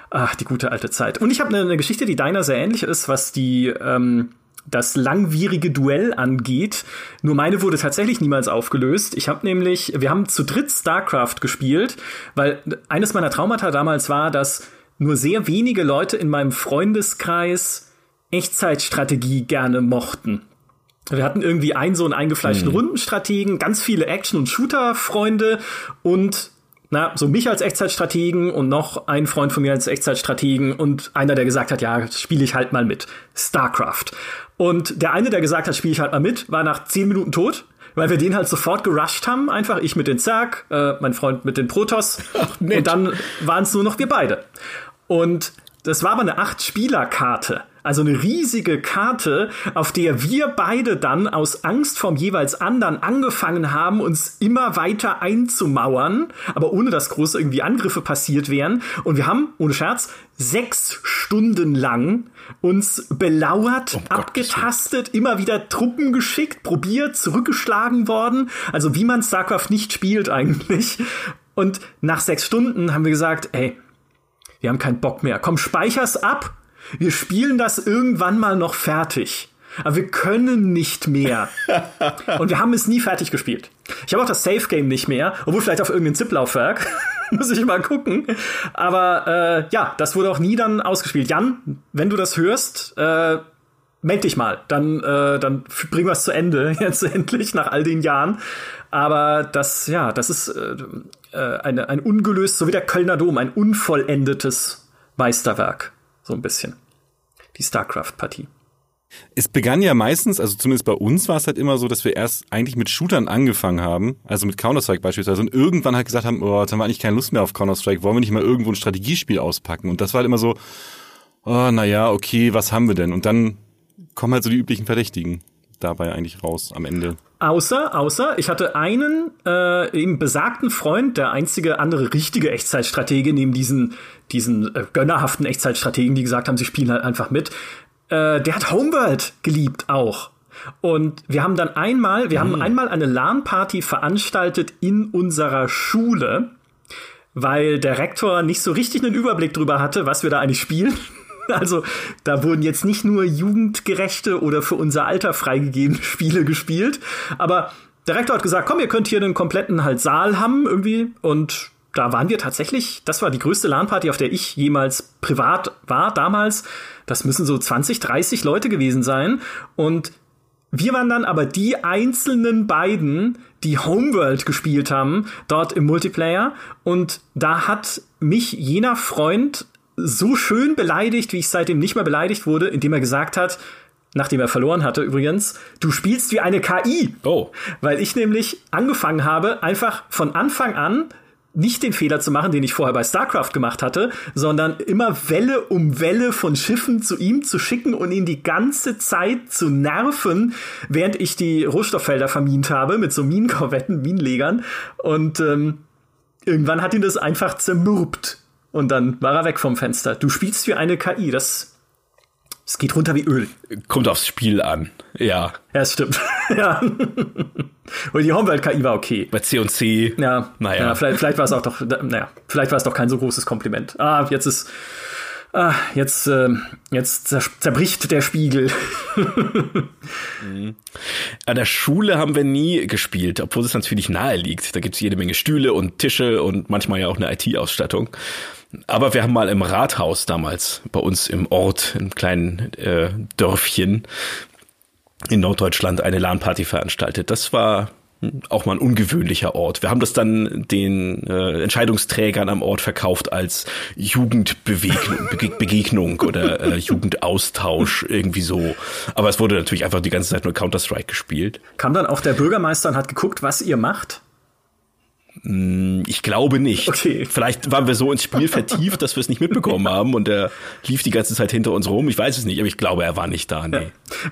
S1: Ach, die gute alte Zeit. Und ich habe eine, eine Geschichte, die deiner sehr ähnlich ist, was die ähm, das langwierige Duell angeht. Nur meine wurde tatsächlich niemals aufgelöst. Ich habe nämlich, wir haben zu dritt StarCraft gespielt, weil eines meiner Traumata damals war, dass nur sehr wenige Leute in meinem Freundeskreis Echtzeitstrategie gerne mochten. Wir hatten irgendwie einen so einen eingefleischten hm. Rundenstrategen, ganz viele Action- und Shooter-Freunde und na, so mich als Echtzeitstrategen und noch ein Freund von mir als Echtzeitstrategen und einer, der gesagt hat, ja, spiele ich halt mal mit. StarCraft. Und der eine, der gesagt hat, spiele ich halt mal mit, war nach zehn Minuten tot, weil wir den halt sofort gerusht haben. Einfach ich mit den Zerg, äh, mein Freund mit den Protoss. Ach, und dann waren es nur noch wir beide. Und das war aber eine Acht-Spieler-Karte. Also eine riesige Karte, auf der wir beide dann aus Angst vom jeweils anderen angefangen haben, uns immer weiter einzumauern, aber ohne dass große irgendwie Angriffe passiert wären. Und wir haben, ohne Scherz, sechs Stunden lang uns belauert, oh abgetastet, Gott. immer wieder Truppen geschickt, probiert, zurückgeschlagen worden. Also wie man StarCraft nicht spielt eigentlich. Und nach sechs Stunden haben wir gesagt, ey, wir haben keinen Bock mehr. Komm, speicher's ab. Wir spielen das irgendwann mal noch fertig. Aber wir können nicht mehr. Und wir haben es nie fertig gespielt. Ich habe auch das Safe Game nicht mehr, obwohl vielleicht auf irgendein ZIP-Laufwerk. Muss ich mal gucken. Aber äh, ja, das wurde auch nie dann ausgespielt. Jan, wenn du das hörst, äh, meld dich mal. Dann, äh, dann bringen wir es zu Ende, jetzt endlich, nach all den Jahren. Aber das, ja, das ist äh, äh, eine, ein ungelöst, so wie der Kölner Dom, ein unvollendetes Meisterwerk. So ein bisschen. Die StarCraft-Partie.
S3: Es begann ja meistens, also zumindest bei uns war es halt immer so, dass wir erst eigentlich mit Shootern angefangen haben, also mit Counter-Strike beispielsweise, und irgendwann halt gesagt haben, oh, jetzt haben wir eigentlich keine Lust mehr auf Counter-Strike, wollen wir nicht mal irgendwo ein Strategiespiel auspacken? Und das war halt immer so, oh, naja, okay, was haben wir denn? Und dann kommen halt so die üblichen Verdächtigen dabei eigentlich raus am Ende.
S1: Außer, außer, ich hatte einen äh, eben besagten Freund, der einzige andere richtige Echtzeitstratege neben diesen, diesen äh, gönnerhaften Echtzeitstrategen, die gesagt haben, sie spielen halt einfach mit. Äh, der hat Homeworld geliebt auch. Und wir haben dann einmal, wir mhm. haben einmal eine LAN-Party veranstaltet in unserer Schule, weil der Rektor nicht so richtig einen Überblick drüber hatte, was wir da eigentlich spielen. Also da wurden jetzt nicht nur jugendgerechte oder für unser Alter freigegebene Spiele gespielt, aber der Rektor hat gesagt, komm, ihr könnt hier einen kompletten halt Saal haben irgendwie und da waren wir tatsächlich, das war die größte LAN-Party, auf der ich jemals privat war damals. Das müssen so 20, 30 Leute gewesen sein und wir waren dann aber die einzelnen beiden, die Homeworld gespielt haben, dort im Multiplayer. Und da hat mich jener Freund so schön beleidigt, wie ich seitdem nicht mehr beleidigt wurde, indem er gesagt hat, nachdem er verloren hatte übrigens, du spielst wie eine KI.
S2: Oh.
S1: Weil ich nämlich angefangen habe, einfach von Anfang an nicht den Fehler zu machen, den ich vorher bei StarCraft gemacht hatte, sondern immer Welle um Welle von Schiffen zu ihm zu schicken und ihn die ganze Zeit zu nerven, während ich die Rohstofffelder vermint habe mit so Minenkorvetten, Minenlegern. Und ähm, irgendwann hat ihn das einfach zermürbt. Und dann war er weg vom Fenster. Du spielst wie eine KI, das, es geht runter wie Öl.
S2: Kommt aufs Spiel an, ja.
S1: Ja, es stimmt. ja. Und die Homeworld-KI war okay.
S2: Bei C und C.
S1: Ja, naja. Ja, vielleicht, vielleicht war es auch doch, naja, vielleicht war es doch kein so großes Kompliment. Ah, jetzt ist, ah, jetzt, äh, jetzt zerbricht der Spiegel.
S2: mhm. An der Schule haben wir nie gespielt, obwohl es natürlich nahe liegt. Da gibt es jede Menge Stühle und Tische und manchmal ja auch eine IT-Ausstattung. Aber wir haben mal im Rathaus damals bei uns im Ort, im kleinen äh, Dörfchen in Norddeutschland eine LAN-Party veranstaltet. Das war auch mal ein ungewöhnlicher Ort. Wir haben das dann den äh, Entscheidungsträgern am Ort verkauft als Jugendbegegnung Begegnung oder äh, Jugendaustausch irgendwie so. Aber es wurde natürlich einfach die ganze Zeit nur Counter-Strike gespielt.
S1: Kam dann auch der Bürgermeister und hat geguckt, was ihr macht?
S2: Hm, ich glaube nicht.
S1: Okay.
S2: Vielleicht waren wir so ins Spiel vertieft, dass wir es nicht mitbekommen haben und er lief die ganze Zeit hinter uns rum. Ich weiß es nicht, aber ich glaube, er war nicht da. Nee. Ja,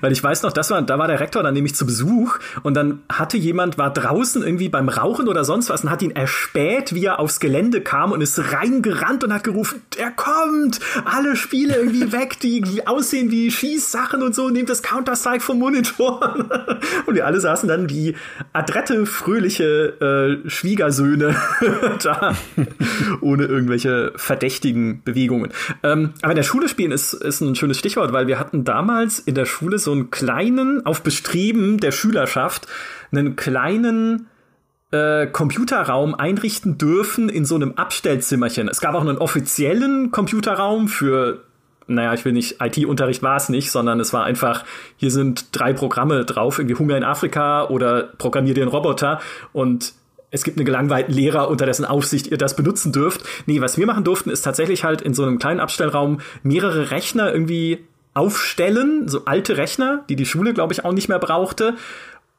S1: weil ich weiß noch, das war, da war der Rektor dann nämlich zu Besuch und dann hatte jemand, war draußen irgendwie beim Rauchen oder sonst was und hat ihn erspäht, wie er aufs Gelände kam und ist reingerannt und hat gerufen, er kommt! Alle Spiele irgendwie weg, die aussehen wie Schießsachen und so, nehmt das Counter-Strike vom Monitor. und wir alle saßen dann wie adrette, fröhliche äh, Schwiegersöhne Söhne da, ohne irgendwelche verdächtigen Bewegungen. Ähm, aber in der Schule spielen ist, ist ein schönes Stichwort, weil wir hatten damals in der Schule so einen kleinen, auf Bestreben der Schülerschaft, einen kleinen äh, Computerraum einrichten dürfen in so einem Abstellzimmerchen. Es gab auch einen offiziellen Computerraum für naja, ich will nicht, IT-Unterricht war es nicht, sondern es war einfach, hier sind drei Programme drauf, irgendwie Hunger in Afrika oder programmier einen Roboter und es gibt einen gelangweilten Lehrer, unter dessen Aufsicht ihr das benutzen dürft. Nee, was wir machen durften, ist tatsächlich halt in so einem kleinen Abstellraum mehrere Rechner irgendwie aufstellen, so alte Rechner, die die Schule, glaube ich, auch nicht mehr brauchte,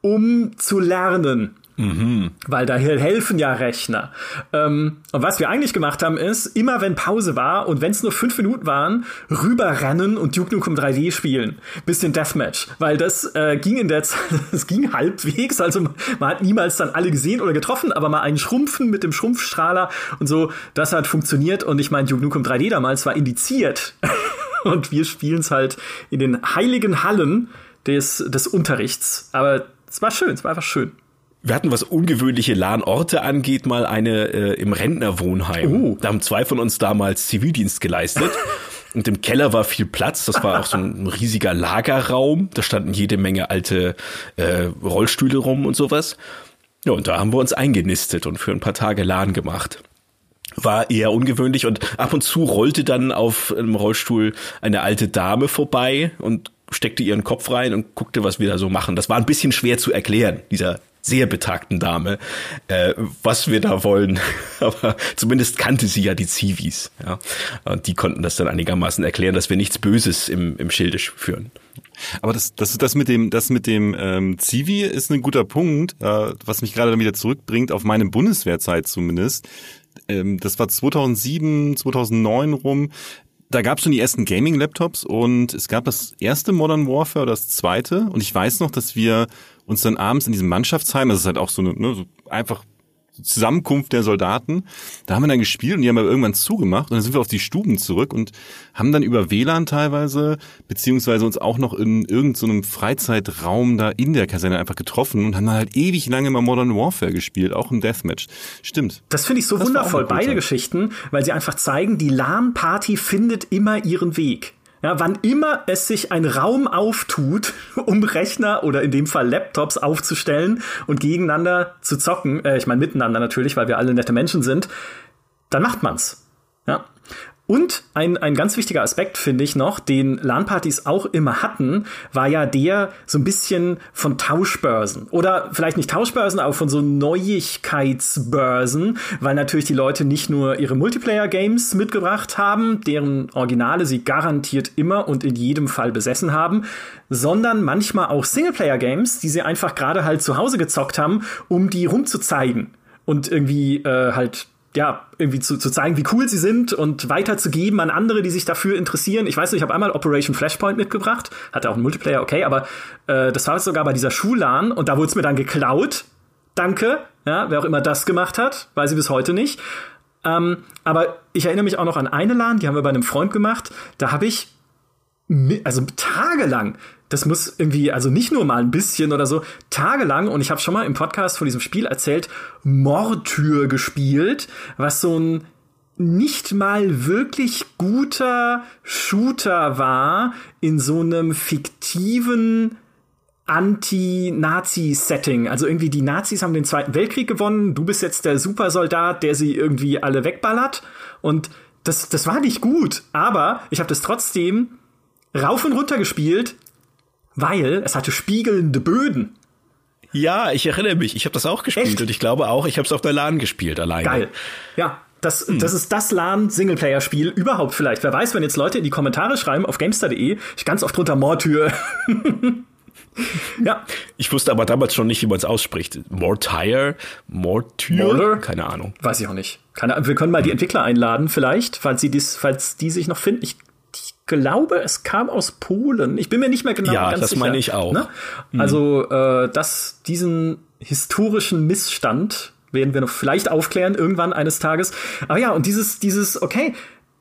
S1: um zu lernen. Mhm. Weil da helfen ja Rechner. Ähm, und was wir eigentlich gemacht haben, ist, immer wenn Pause war und wenn es nur fünf Minuten waren, rüberrennen und Duke Nukem 3D spielen. Bisschen Deathmatch. Weil das äh, ging in der Zeit, es ging halbwegs, also man hat niemals dann alle gesehen oder getroffen, aber mal einen Schrumpfen mit dem Schrumpfstrahler und so, das hat funktioniert und ich meine, Duke Nukem 3D damals war indiziert. und wir spielen es halt in den heiligen Hallen des, des Unterrichts. Aber es war schön, es war einfach schön.
S2: Wir hatten, was ungewöhnliche LAN-Orte angeht, mal eine äh, im Rentnerwohnheim. Uh. Da haben zwei von uns damals Zivildienst geleistet. Und im Keller war viel Platz. Das war auch so ein riesiger Lagerraum. Da standen jede Menge alte äh, Rollstühle rum und sowas. Ja, und da haben wir uns eingenistet und für ein paar Tage LAN gemacht. War eher ungewöhnlich und ab und zu rollte dann auf einem Rollstuhl eine alte Dame vorbei und steckte ihren Kopf rein und guckte, was wir da so machen. Das war ein bisschen schwer zu erklären, dieser sehr betagten Dame, äh, was wir da wollen. Aber zumindest kannte sie ja die Zivis. Ja? Und die konnten das dann einigermaßen erklären, dass wir nichts Böses im, im Schilde führen.
S3: Aber das, das, das mit dem, das mit dem ähm, Zivi ist ein guter Punkt, äh, was mich gerade dann wieder zurückbringt, auf meine Bundeswehrzeit zumindest. Ähm, das war 2007, 2009 rum da gab es schon die ersten Gaming-Laptops und es gab das erste Modern Warfare, das zweite. Und ich weiß noch, dass wir uns dann abends in diesem Mannschaftsheim, das ist halt auch so eine, ne, so einfach Zusammenkunft der Soldaten. Da haben wir dann gespielt und die haben wir irgendwann zugemacht und dann sind wir auf die Stuben zurück und haben dann über WLAN teilweise, beziehungsweise uns auch noch in irgendeinem so Freizeitraum da in der Kaserne einfach getroffen und haben dann halt ewig lange mal Modern Warfare gespielt, auch im Deathmatch. Stimmt.
S1: Das finde ich so das wundervoll, beide Geschichten, weil sie einfach zeigen, die LAN-Party findet immer ihren Weg. Ja, wann immer es sich ein Raum auftut, um Rechner oder in dem Fall Laptops aufzustellen und gegeneinander zu zocken, äh, ich meine miteinander natürlich, weil wir alle nette Menschen sind, dann macht man's. Ja. Und ein, ein ganz wichtiger Aspekt, finde ich noch, den LAN-Partys auch immer hatten, war ja der so ein bisschen von Tauschbörsen. Oder vielleicht nicht Tauschbörsen, aber von so Neuigkeitsbörsen, weil natürlich die Leute nicht nur ihre Multiplayer-Games mitgebracht haben, deren Originale sie garantiert immer und in jedem Fall besessen haben, sondern manchmal auch Singleplayer-Games, die sie einfach gerade halt zu Hause gezockt haben, um die rumzuzeigen und irgendwie äh, halt ja, irgendwie zu, zu zeigen, wie cool sie sind und weiterzugeben an andere, die sich dafür interessieren. Ich weiß nicht, ich habe einmal Operation Flashpoint mitgebracht, hatte auch einen Multiplayer, okay, aber äh, das war sogar bei dieser Schulan und da wurde es mir dann geklaut. Danke, ja, wer auch immer das gemacht hat, weiß ich bis heute nicht. Ähm, aber ich erinnere mich auch noch an eine LAN, die haben wir bei einem Freund gemacht. Da habe ich also tagelang das muss irgendwie, also nicht nur mal ein bisschen oder so, tagelang, und ich habe schon mal im Podcast von diesem Spiel erzählt, Mortür gespielt, was so ein nicht mal wirklich guter Shooter war in so einem fiktiven Anti-Nazi-Setting. Also irgendwie die Nazis haben den Zweiten Weltkrieg gewonnen, du bist jetzt der Supersoldat, der sie irgendwie alle wegballert. Und das, das war nicht gut, aber ich habe das trotzdem rauf und runter gespielt, weil es hatte spiegelnde Böden.
S2: Ja, ich erinnere mich. Ich habe das auch gespielt Echt? und ich glaube auch, ich habe es auf der LAN gespielt alleine.
S1: Geil. Ja, das, hm. das ist das LAN-Singleplayer-Spiel überhaupt vielleicht. Wer weiß, wenn jetzt Leute in die Kommentare schreiben auf gamestar.de, ich ganz oft drunter Mortür.
S2: ja. Ich wusste aber damals schon nicht, wie man es ausspricht. Mortire? Mortür?
S1: Keine Ahnung. Weiß ich auch nicht. Keine, wir können mal die Entwickler einladen, vielleicht, falls, sie dies, falls die sich noch finden. Ich glaube, es kam aus Polen. Ich bin mir nicht mehr genau
S2: ja,
S1: ganz
S2: das
S1: sicher.
S2: meine ich auch. Ne?
S1: Mhm. Also, äh, dass diesen historischen Missstand werden wir noch vielleicht aufklären irgendwann eines Tages. Aber ja, und dieses, dieses, okay,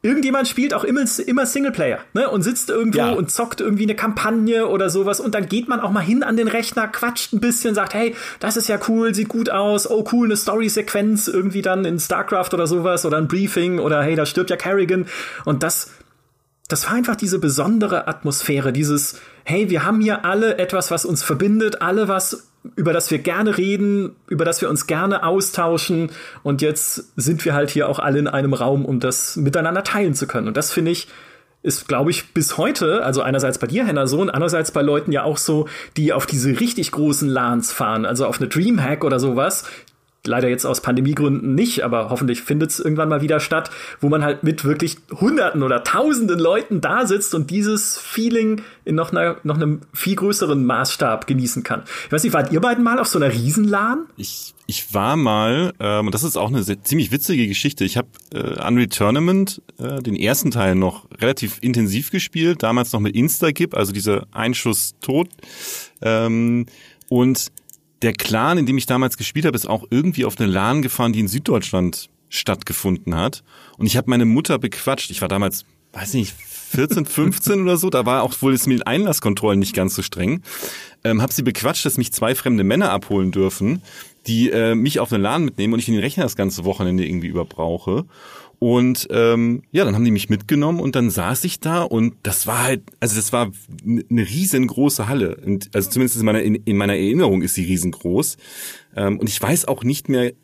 S1: irgendjemand spielt auch immer, immer Singleplayer, ne? Und sitzt irgendwo ja. und zockt irgendwie eine Kampagne oder sowas und dann geht man auch mal hin an den Rechner, quatscht ein bisschen, sagt, hey, das ist ja cool, sieht gut aus, oh cool, eine Story-Sequenz irgendwie dann in StarCraft oder sowas oder ein Briefing oder hey, da stirbt ja Kerrigan und das das war einfach diese besondere Atmosphäre, dieses, hey, wir haben hier alle etwas, was uns verbindet, alle was, über das wir gerne reden, über das wir uns gerne austauschen und jetzt sind wir halt hier auch alle in einem Raum, um das miteinander teilen zu können. Und das finde ich, ist, glaube ich, bis heute, also einerseits bei dir, Henna, so, und andererseits bei Leuten ja auch so, die auf diese richtig großen LANs fahren, also auf eine Dreamhack oder sowas, leider jetzt aus Pandemiegründen nicht, aber hoffentlich findet es irgendwann mal wieder statt, wo man halt mit wirklich Hunderten oder Tausenden Leuten da sitzt und dieses Feeling in noch, einer, noch einem viel größeren Maßstab genießen kann. Ich weiß nicht, wart ihr beiden mal auf so einer Riesenlahn?
S3: Ich, ich war mal, ähm, und das ist auch eine sehr, ziemlich witzige Geschichte. Ich habe äh, Unreal Tournament, äh, den ersten Teil noch relativ intensiv gespielt, damals noch mit Instagip, also dieser Einschuss tot. Ähm, und der Clan, in dem ich damals gespielt habe, ist auch irgendwie auf eine LAN gefahren, die in Süddeutschland stattgefunden hat. Und ich habe meine Mutter bequatscht. Ich war damals, weiß nicht, 14, 15 oder so. Da war auch wohl das mit Einlasskontrollen nicht ganz so streng. Ähm, habe sie bequatscht, dass mich zwei fremde Männer abholen dürfen, die äh, mich auf eine LAN mitnehmen und ich den Rechner das ganze Wochenende irgendwie überbrauche. Und ähm, ja, dann haben die mich mitgenommen und dann saß ich da und das war halt, also das war eine riesengroße Halle. Und, also zumindest in meiner, in, in meiner Erinnerung ist sie riesengroß. Ähm, und ich weiß auch nicht mehr,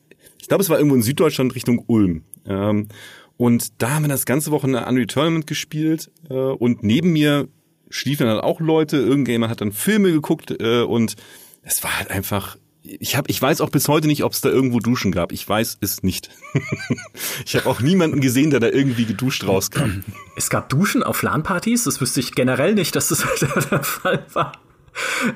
S3: ich glaube, es war irgendwo in Süddeutschland Richtung Ulm. Ähm, und da haben wir das ganze Wochenende Unreal Tournament gespielt äh, und neben mir schliefen dann auch Leute, irgendjemand hat dann Filme geguckt äh, und es war halt einfach ich habe, ich weiß auch bis heute nicht, ob es da irgendwo Duschen gab. Ich weiß es nicht. ich habe auch niemanden gesehen, der da irgendwie geduscht rauskam.
S1: Es gab Duschen auf LAN-Partys. Das wüsste ich generell nicht, dass das der Fall war.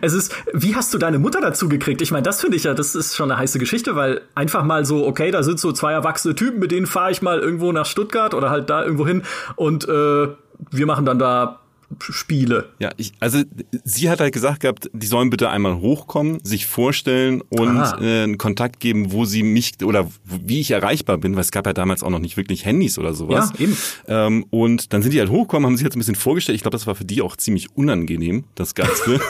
S1: Es ist, wie hast du deine Mutter dazu gekriegt? Ich meine, das finde ich ja, das ist schon eine heiße Geschichte, weil einfach mal so, okay, da sind so zwei erwachsene Typen, mit denen fahre ich mal irgendwo nach Stuttgart oder halt da irgendwo hin und äh, wir machen dann da Spiele.
S3: Ja, ich, also sie hat halt gesagt gehabt, die sollen bitte einmal hochkommen, sich vorstellen und äh, einen Kontakt geben, wo sie mich oder wie ich erreichbar bin, weil es gab ja damals auch noch nicht wirklich Handys oder sowas. Ja, eben. Ähm, und dann sind die halt hochgekommen, haben sich jetzt ein bisschen vorgestellt. Ich glaube, das war für die auch ziemlich unangenehm, das Ganze.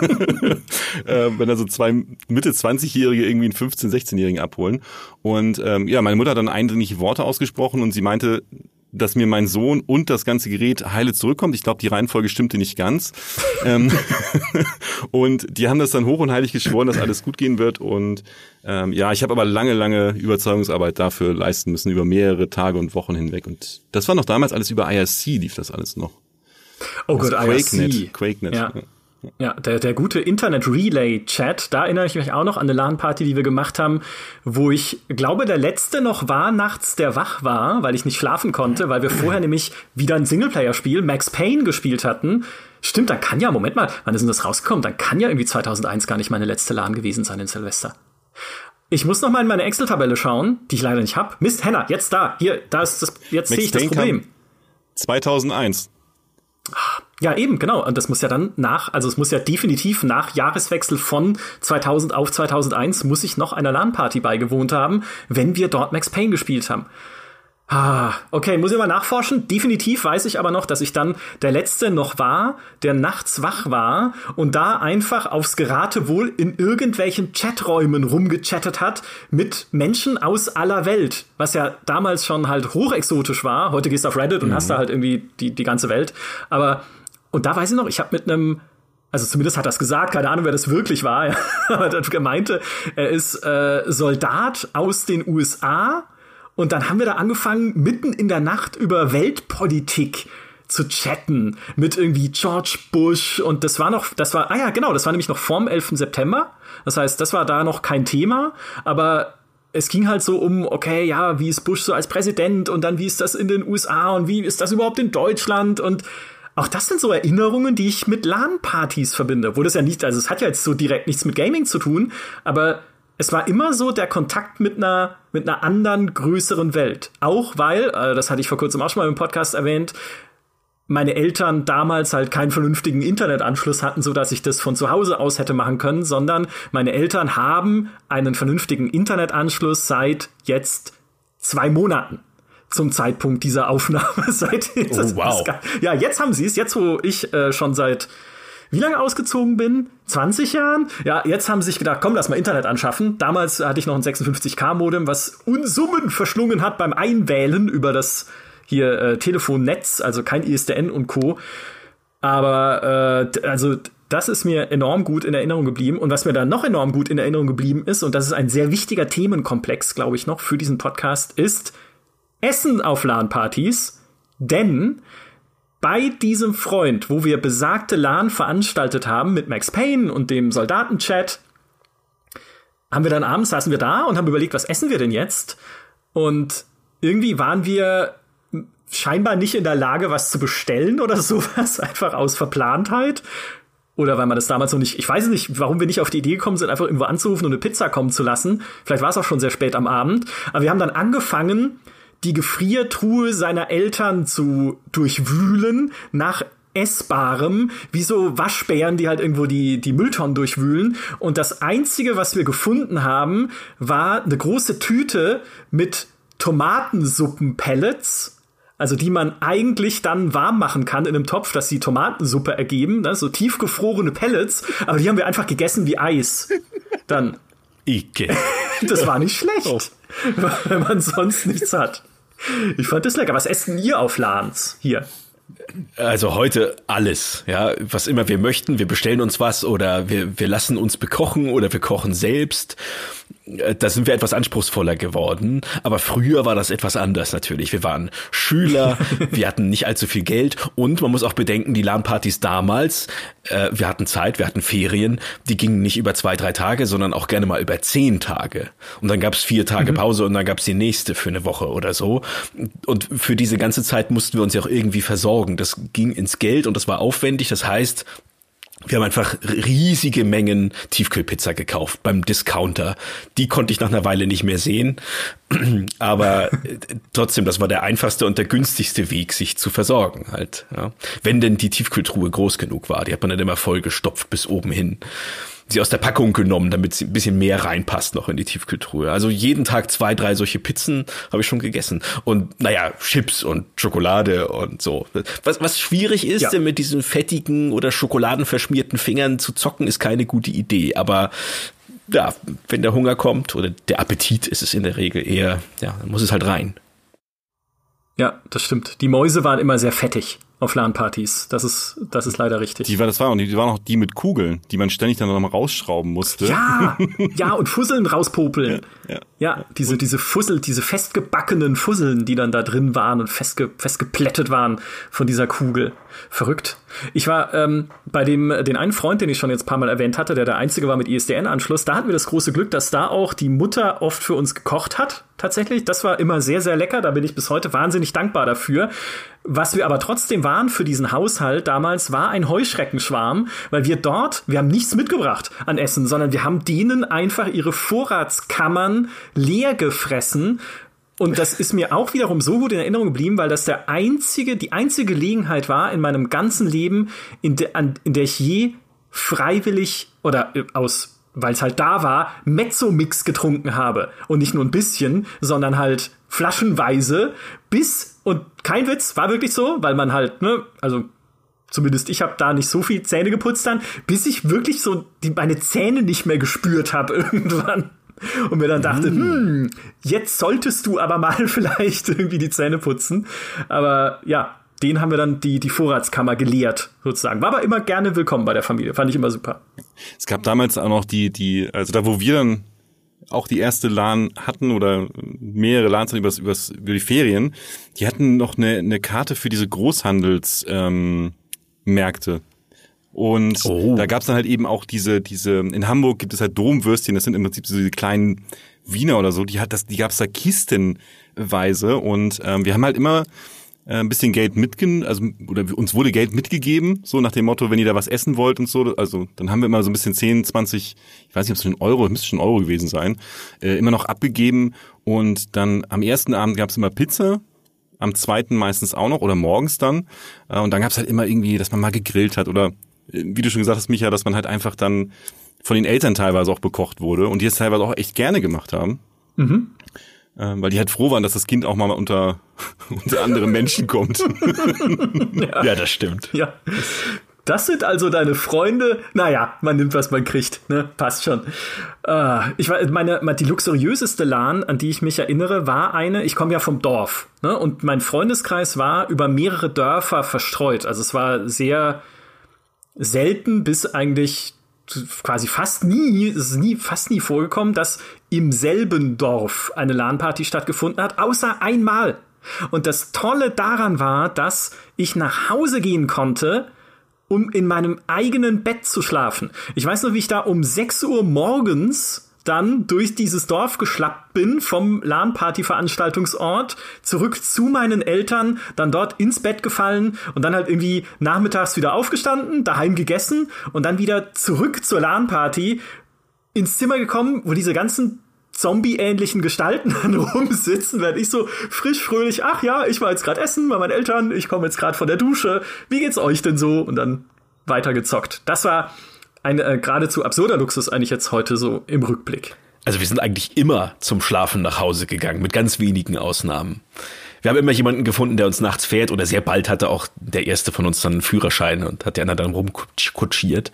S3: äh, wenn da so zwei Mitte 20-Jährige irgendwie einen 15-, 16-Jährigen abholen. Und ähm, ja, meine Mutter hat dann eindringliche Worte ausgesprochen und sie meinte, dass mir mein Sohn und das ganze Gerät heile zurückkommt. Ich glaube, die Reihenfolge stimmte nicht ganz. ähm, und die haben das dann hoch und heilig geschworen, dass alles gut gehen wird. Und ähm, ja, ich habe aber lange, lange Überzeugungsarbeit dafür leisten müssen, über mehrere Tage und Wochen hinweg. Und das war noch damals alles über IRC, lief das alles noch.
S1: Oh Gott, IRC. QuakeNet. Ja. ja. Ja, der, der gute Internet-Relay-Chat, da erinnere ich mich auch noch an eine LAN-Party, die wir gemacht haben, wo ich glaube, der letzte noch war nachts, der wach war, weil ich nicht schlafen konnte, weil wir vorher nämlich wieder ein Singleplayer-Spiel, Max Payne, gespielt hatten. Stimmt, dann kann ja, Moment mal, wann ist denn das rausgekommen? Dann kann ja irgendwie 2001 gar nicht meine letzte LAN gewesen sein in Silvester. Ich muss noch mal in meine Excel-Tabelle schauen, die ich leider nicht habe. Mist, Henna, jetzt da. Hier, da ist das, jetzt sehe ich das Problem.
S3: 2001.
S1: Ja, eben, genau. Und das muss ja dann nach, also es muss ja definitiv nach Jahreswechsel von 2000 auf 2001 muss ich noch einer LAN-Party beigewohnt haben, wenn wir dort Max Payne gespielt haben. Ah, okay, muss ich mal nachforschen. Definitiv weiß ich aber noch, dass ich dann der Letzte noch war, der nachts wach war und da einfach aufs Geratewohl in irgendwelchen Chaträumen rumgechattet hat mit Menschen aus aller Welt. Was ja damals schon halt hochexotisch war. Heute gehst du auf Reddit und mhm. hast da halt irgendwie die, die ganze Welt. Aber, und da weiß ich noch, ich habe mit einem also zumindest hat das gesagt, keine Ahnung, wer das wirklich war, aber er meinte, er ist äh, Soldat aus den USA und dann haben wir da angefangen, mitten in der Nacht über Weltpolitik zu chatten mit irgendwie George Bush. Und das war noch, das war, ah ja, genau, das war nämlich noch vorm 11. September. Das heißt, das war da noch kein Thema, aber es ging halt so um, okay, ja, wie ist Bush so als Präsident? Und dann wie ist das in den USA und wie ist das überhaupt in Deutschland? Und auch das sind so Erinnerungen, die ich mit LAN-Partys verbinde, wo das ja nicht, also es hat ja jetzt so direkt nichts mit Gaming zu tun, aber es war immer so der Kontakt mit einer, mit einer anderen, größeren Welt. Auch weil, äh, das hatte ich vor kurzem auch schon mal im Podcast erwähnt, meine Eltern damals halt keinen vernünftigen Internetanschluss hatten, so dass ich das von zu Hause aus hätte machen können, sondern meine Eltern haben einen vernünftigen Internetanschluss seit jetzt zwei Monaten zum Zeitpunkt dieser Aufnahme. seit oh, wow. ja, jetzt haben sie es, jetzt wo ich äh, schon seit wie lange ausgezogen bin? 20 Jahren? Ja, jetzt haben sie sich gedacht, komm, lass mal Internet anschaffen. Damals hatte ich noch ein 56k-Modem, was Unsummen verschlungen hat beim Einwählen über das hier äh, Telefonnetz, also kein ISDN und Co. Aber äh, also das ist mir enorm gut in Erinnerung geblieben. Und was mir dann noch enorm gut in Erinnerung geblieben ist, und das ist ein sehr wichtiger Themenkomplex, glaube ich, noch für diesen Podcast, ist Essen auf LAN-Partys. Denn bei diesem Freund, wo wir besagte LAN veranstaltet haben mit Max Payne und dem Soldatenchat, haben wir dann abends saßen wir da und haben überlegt, was essen wir denn jetzt? Und irgendwie waren wir scheinbar nicht in der Lage, was zu bestellen oder sowas, einfach aus Verplantheit. Oder weil man das damals noch nicht, ich weiß nicht, warum wir nicht auf die Idee gekommen sind, einfach irgendwo anzurufen und eine Pizza kommen zu lassen. Vielleicht war es auch schon sehr spät am Abend. Aber wir haben dann angefangen, die Gefriertruhe seiner Eltern zu durchwühlen nach Essbarem, wie so Waschbären, die halt irgendwo die, die Mülltonnen durchwühlen. Und das Einzige, was wir gefunden haben, war eine große Tüte mit Tomatensuppenpellets also die man eigentlich dann warm machen kann in einem Topf, dass sie Tomatensuppe ergeben, ne? so tiefgefrorene Pellets, aber die haben wir einfach gegessen wie Eis. Dann.
S2: Ike.
S1: Das war nicht schlecht, oh. wenn man sonst nichts hat. Ich fand das lecker. Was essen ihr auf LANs hier?
S2: Also heute alles, ja, was immer wir möchten. Wir bestellen uns was oder wir, wir lassen uns bekochen oder wir kochen selbst. Äh, da sind wir etwas anspruchsvoller geworden. Aber früher war das etwas anders natürlich. Wir waren Schüler, wir hatten nicht allzu viel Geld und man muss auch bedenken, die LAN-Partys damals, äh, wir hatten Zeit, wir hatten Ferien, die gingen nicht über zwei, drei Tage, sondern auch gerne mal über zehn Tage. Und dann gab es vier Tage mhm. Pause und dann gab es die nächste für eine Woche oder so. Und für diese ganze Zeit mussten wir uns ja auch irgendwie versorgen. Das ging ins Geld und das war aufwendig. Das heißt, wir haben einfach riesige Mengen Tiefkühlpizza gekauft beim Discounter. Die konnte ich nach einer Weile nicht mehr sehen. Aber äh, trotzdem, das war der einfachste und der günstigste Weg, sich zu versorgen halt. Ja. Wenn denn die Tiefkühltruhe groß genug war. Die hat man dann immer voll gestopft bis oben hin sie aus der Packung genommen, damit sie ein bisschen mehr reinpasst noch in die Tiefkühltruhe. Also jeden Tag zwei, drei solche Pizzen habe ich schon gegessen. Und naja, Chips und Schokolade und so. Was, was schwierig ist, ja. mit diesen fettigen oder schokoladenverschmierten Fingern zu zocken, ist keine gute Idee. Aber ja, wenn der Hunger kommt oder der Appetit ist es in der Regel eher, ja, dann muss es halt rein.
S1: Ja, das stimmt. Die Mäuse waren immer sehr fettig auf LAN-Partys. Das ist, das ist leider richtig.
S3: Die war, das war auch, die waren auch die mit Kugeln, die man ständig dann nochmal rausschrauben musste.
S1: Ja, ja, und Fusseln rauspopeln. Ja, ja. ja diese, und diese Fussel, diese festgebackenen Fusseln, die dann da drin waren und festge, festgeplättet waren von dieser Kugel. Verrückt. Ich war ähm, bei dem, den einen Freund, den ich schon jetzt ein paar Mal erwähnt hatte, der der einzige war mit ISDN-Anschluss, da hatten wir das große Glück, dass da auch die Mutter oft für uns gekocht hat. Tatsächlich, das war immer sehr, sehr lecker. Da bin ich bis heute wahnsinnig dankbar dafür. Was wir aber trotzdem waren für diesen Haushalt damals, war ein Heuschreckenschwarm, weil wir dort, wir haben nichts mitgebracht an Essen, sondern wir haben denen einfach ihre Vorratskammern leer gefressen. Und das ist mir auch wiederum so gut in Erinnerung geblieben, weil das der einzige, die einzige Gelegenheit war in meinem ganzen Leben, in, de, an, in der ich je freiwillig oder äh, aus weil es halt da war, Mezzo-Mix getrunken habe. Und nicht nur ein bisschen, sondern halt flaschenweise bis, und kein Witz, war wirklich so, weil man halt, ne, also zumindest ich habe da nicht so viel Zähne geputzt dann, bis ich wirklich so die, meine Zähne nicht mehr gespürt habe irgendwann. Und mir dann dachte, mm. hm, jetzt solltest du aber mal vielleicht irgendwie die Zähne putzen. Aber ja, den haben wir dann die, die Vorratskammer geleert, sozusagen. War aber immer gerne willkommen bei der Familie. Fand ich immer super.
S3: Es gab damals auch noch die, die, also da, wo wir dann auch die erste LAN hatten oder mehrere LANs übers, übers, über die Ferien, die hatten noch eine, eine Karte für diese Großhandelsmärkte. Ähm, Märkte. Und oh. da gab's dann halt eben auch diese, diese, in Hamburg gibt es halt Domwürstchen, das sind im Prinzip so diese kleinen Wiener oder so, die hat das, die gab's da kistenweise. Und ähm, wir haben halt immer äh, ein bisschen Geld mitgen, also oder uns wurde Geld mitgegeben, so nach dem Motto, wenn ihr da was essen wollt und so, also dann haben wir immer so ein bisschen 10, 20, ich weiß nicht, ob es schon Euro, müsste schon Euro gewesen sein, äh, immer noch abgegeben. Und dann am ersten Abend gab es immer Pizza, am zweiten meistens auch noch oder morgens dann. Äh, und dann gab es halt immer irgendwie, dass man mal gegrillt hat oder wie du schon gesagt hast, Micha, dass man halt einfach dann von den Eltern teilweise auch bekocht wurde und die es teilweise auch echt gerne gemacht haben. Mhm ähm, weil die halt froh waren, dass das Kind auch mal unter, unter andere Menschen kommt.
S2: ja. ja, das stimmt.
S1: Ja. Das sind also deine Freunde. Naja, man nimmt, was man kriegt. Ne? Passt schon. Äh, ich war, meine, die luxuriöseste LAN, an die ich mich erinnere, war eine, ich komme ja vom Dorf. Ne? Und mein Freundeskreis war über mehrere Dörfer verstreut. Also es war sehr selten bis eigentlich quasi fast nie, es ist nie, fast nie vorgekommen, dass im selben Dorf eine LAN-Party stattgefunden hat, außer einmal. Und das Tolle daran war, dass ich nach Hause gehen konnte, um in meinem eigenen Bett zu schlafen. Ich weiß noch, wie ich da um 6 Uhr morgens dann durch dieses Dorf geschlappt bin vom LAN-Party-Veranstaltungsort zurück zu meinen Eltern, dann dort ins Bett gefallen und dann halt irgendwie nachmittags wieder aufgestanden, daheim gegessen und dann wieder zurück zur LAN-Party ins Zimmer gekommen, wo diese ganzen Zombie-ähnlichen Gestalten dann rumsitzen, werde ich so frisch, fröhlich, ach ja, ich war jetzt gerade essen bei meinen Eltern, ich komme jetzt gerade von der Dusche, wie geht's euch denn so? Und dann weitergezockt. Das war ein äh, geradezu absurder Luxus eigentlich jetzt heute so im Rückblick.
S2: Also wir sind eigentlich immer zum Schlafen nach Hause gegangen, mit ganz wenigen Ausnahmen. Wir haben immer jemanden gefunden, der uns nachts fährt oder sehr bald hatte auch der erste von uns dann einen Führerschein und hat die anderen dann rumkutschiert.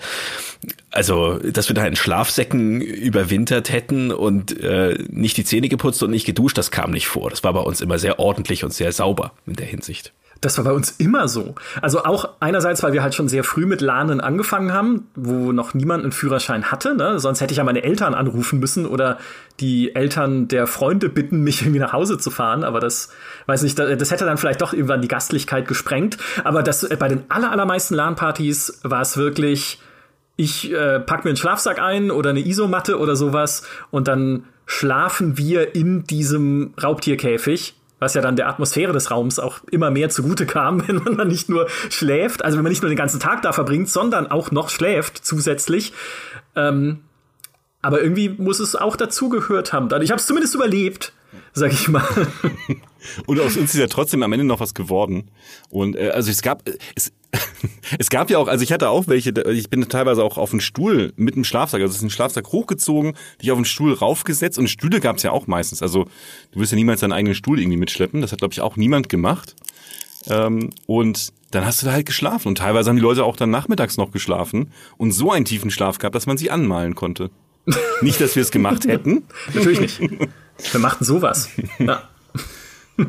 S2: Also, dass wir da in Schlafsäcken überwintert hätten und äh, nicht die Zähne geputzt und nicht geduscht, das kam nicht vor. Das war bei uns immer sehr ordentlich und sehr sauber in der Hinsicht.
S1: Das war bei uns immer so. Also auch einerseits, weil wir halt schon sehr früh mit Lernen angefangen haben, wo noch niemand einen Führerschein hatte. Ne? Sonst hätte ich ja meine Eltern anrufen müssen oder die Eltern der Freunde bitten, mich irgendwie nach Hause zu fahren. Aber das, weiß nicht, das hätte dann vielleicht doch irgendwann die Gastlichkeit gesprengt. Aber das bei den aller, allermeisten LAN-Partys war es wirklich, ich äh, pack mir einen Schlafsack ein oder eine Isomatte oder sowas und dann schlafen wir in diesem Raubtierkäfig was ja dann der Atmosphäre des Raums auch immer mehr zugute kam, wenn man dann nicht nur schläft, also wenn man nicht nur den ganzen Tag da verbringt, sondern auch noch schläft zusätzlich. Ähm, aber irgendwie muss es auch dazugehört haben. Ich habe es zumindest überlebt sag ich mal.
S3: Und aus uns ist ja trotzdem am Ende noch was geworden. Und äh, also es gab es, es gab ja auch, also ich hatte auch welche, ich bin teilweise auch auf den Stuhl mit dem Schlafsack, also es ist ein Schlafsack hochgezogen, dich auf den Stuhl raufgesetzt und Stühle gab es ja auch meistens. Also du wirst ja niemals deinen eigenen Stuhl irgendwie mitschleppen. Das hat, glaube ich, auch niemand gemacht. Ähm, und dann hast du da halt geschlafen. Und teilweise haben die Leute auch dann nachmittags noch geschlafen und so einen tiefen Schlaf gehabt, dass man sie anmalen konnte. nicht, dass wir es gemacht hätten.
S1: Natürlich nicht. Wir machten sowas. Ja.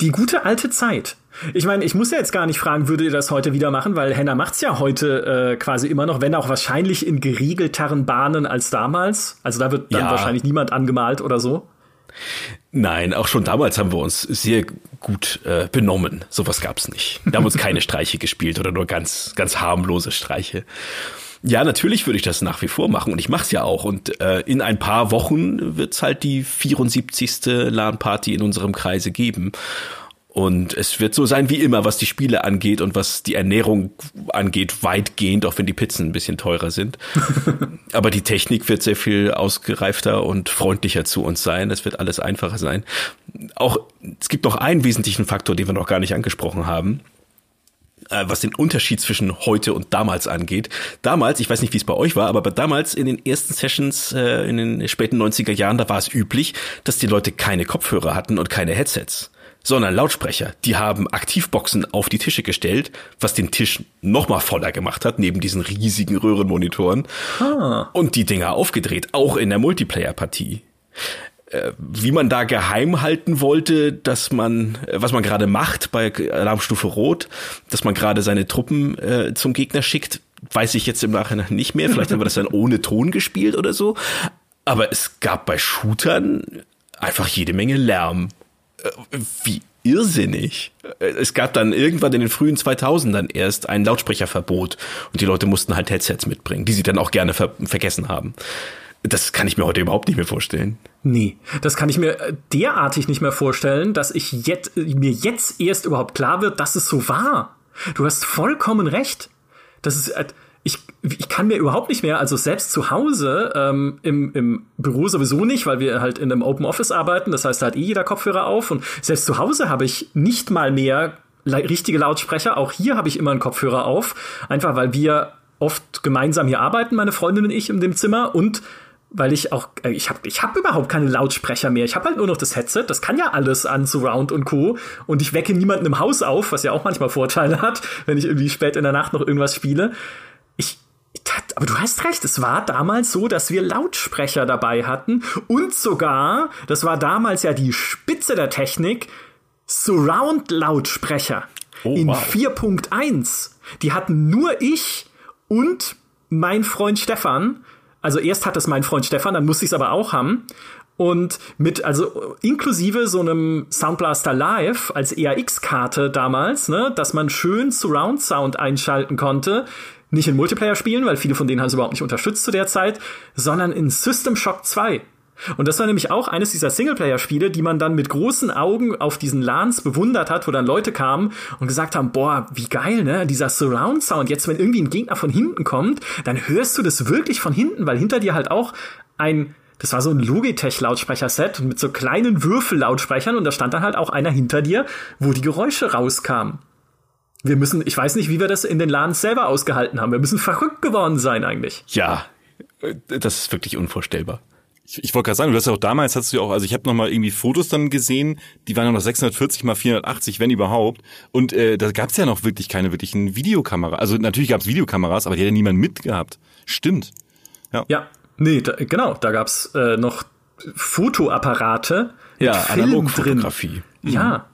S1: Die gute alte Zeit. Ich meine, ich muss ja jetzt gar nicht fragen, würdet ihr das heute wieder machen, weil Henna macht's ja heute äh, quasi immer noch, wenn auch wahrscheinlich in geregelteren Bahnen als damals. Also da wird dann ja. wahrscheinlich niemand angemalt oder so.
S2: Nein, auch schon damals haben wir uns sehr gut äh, benommen. Sowas gab's nicht. Wir haben uns keine Streiche gespielt oder nur ganz, ganz harmlose Streiche. Ja, natürlich würde ich das nach wie vor machen und ich mache es ja auch. Und äh, in ein paar Wochen wird's halt die 74. LAN-Party in unserem Kreise geben. Und es wird so sein wie immer, was die Spiele angeht und was die Ernährung angeht, weitgehend, auch wenn die Pizzen ein bisschen teurer sind. Aber die Technik wird sehr viel ausgereifter und freundlicher zu uns sein. Es wird alles einfacher sein. Auch es gibt noch einen wesentlichen Faktor, den wir noch gar nicht angesprochen haben äh, was den Unterschied zwischen heute und damals angeht. Damals, ich weiß nicht, wie es bei euch war, aber damals in den ersten Sessions äh, in den späten 90er Jahren, da war es üblich, dass die Leute keine Kopfhörer hatten und keine Headsets sondern Lautsprecher. Die haben Aktivboxen auf die Tische gestellt, was den Tisch noch mal voller gemacht hat, neben diesen riesigen Röhrenmonitoren. Ah. Und die Dinger aufgedreht, auch in der Multiplayer-Partie. Äh, wie man da geheim halten wollte, dass man, äh, was man gerade macht bei Alarmstufe Rot, dass man gerade seine Truppen äh, zum Gegner schickt, weiß ich jetzt im Nachhinein nicht mehr. Vielleicht haben wir das dann ohne Ton gespielt oder so. Aber es gab bei Shootern einfach jede Menge Lärm. Wie irrsinnig. Es gab dann irgendwann in den frühen 2000ern erst ein Lautsprecherverbot und die Leute mussten halt Headsets mitbringen, die sie dann auch gerne ver vergessen haben. Das kann ich mir heute überhaupt nicht mehr vorstellen.
S1: Nee, das kann ich mir äh, derartig nicht mehr vorstellen, dass ich jetzt, mir jetzt erst überhaupt klar wird, dass es so war. Du hast vollkommen recht. Das ist, äh, ich, ich kann mir überhaupt nicht mehr, also selbst zu Hause, ähm, im, im Büro sowieso nicht, weil wir halt in einem Open Office arbeiten, das heißt, da hat eh jeder Kopfhörer auf und selbst zu Hause habe ich nicht mal mehr richtige Lautsprecher, auch hier habe ich immer einen Kopfhörer auf, einfach weil wir oft gemeinsam hier arbeiten, meine Freundin und ich in dem Zimmer und weil ich auch, äh, ich habe ich hab überhaupt keine Lautsprecher mehr. Ich habe halt nur noch das Headset. Das kann ja alles an Surround und Co. Und ich wecke niemanden im Haus auf, was ja auch manchmal Vorteile hat, wenn ich irgendwie spät in der Nacht noch irgendwas spiele. Ich, aber du hast recht, es war damals so, dass wir Lautsprecher dabei hatten und sogar, das war damals ja die Spitze der Technik, Surround-Lautsprecher oh, in wow. 4.1. Die hatten nur ich und mein Freund Stefan also erst hat es mein Freund Stefan, dann musste ich es aber auch haben. Und mit, also inklusive so einem Soundblaster Live als EAX-Karte damals, ne, dass man schön Surround Sound einschalten konnte, Nicht in Multiplayer spielen, weil viele von denen haben es überhaupt nicht unterstützt zu der Zeit, sondern in System Shock 2. Und das war nämlich auch eines dieser Singleplayer-Spiele, die man dann mit großen Augen auf diesen LANs bewundert hat, wo dann Leute kamen und gesagt haben, boah, wie geil, ne? Dieser Surround-Sound. Jetzt, wenn irgendwie ein Gegner von hinten kommt, dann hörst du das wirklich von hinten, weil hinter dir halt auch ein das war so ein Logitech-Lautsprecherset mit so kleinen Würfellautsprechern und da stand dann halt auch einer hinter dir, wo die Geräusche rauskamen. Wir müssen, ich weiß nicht, wie wir das in den LANs selber ausgehalten haben. Wir müssen verrückt geworden sein eigentlich.
S2: Ja, das ist wirklich unvorstellbar.
S3: Ich, ich wollte gerade sagen, du hast ja auch damals, hast du ja auch, also ich habe noch mal irgendwie Fotos dann gesehen, die waren noch 640 mal 480, wenn überhaupt. Und äh, da gab es ja noch wirklich keine wirklichen Videokamera. Also natürlich gab es Videokameras, aber die hat ja niemand mitgehabt. Stimmt.
S1: Ja, ja nee, da, genau, da gab's äh, noch Fotoapparate
S2: ja, Film drin.
S1: Ja,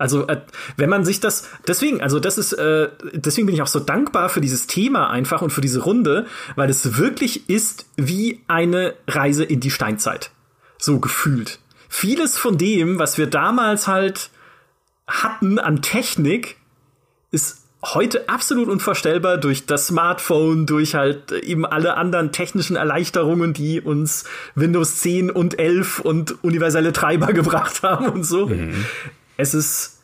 S1: also äh, wenn man sich das, deswegen, also das ist, äh, deswegen bin ich auch so dankbar für dieses Thema einfach und für diese Runde, weil es wirklich ist wie eine Reise in die Steinzeit, so gefühlt. Vieles von dem, was wir damals halt hatten an Technik, ist heute absolut unvorstellbar durch das Smartphone, durch halt eben alle anderen technischen Erleichterungen, die uns Windows 10 und 11 und universelle Treiber gebracht haben und so. Mhm es ist,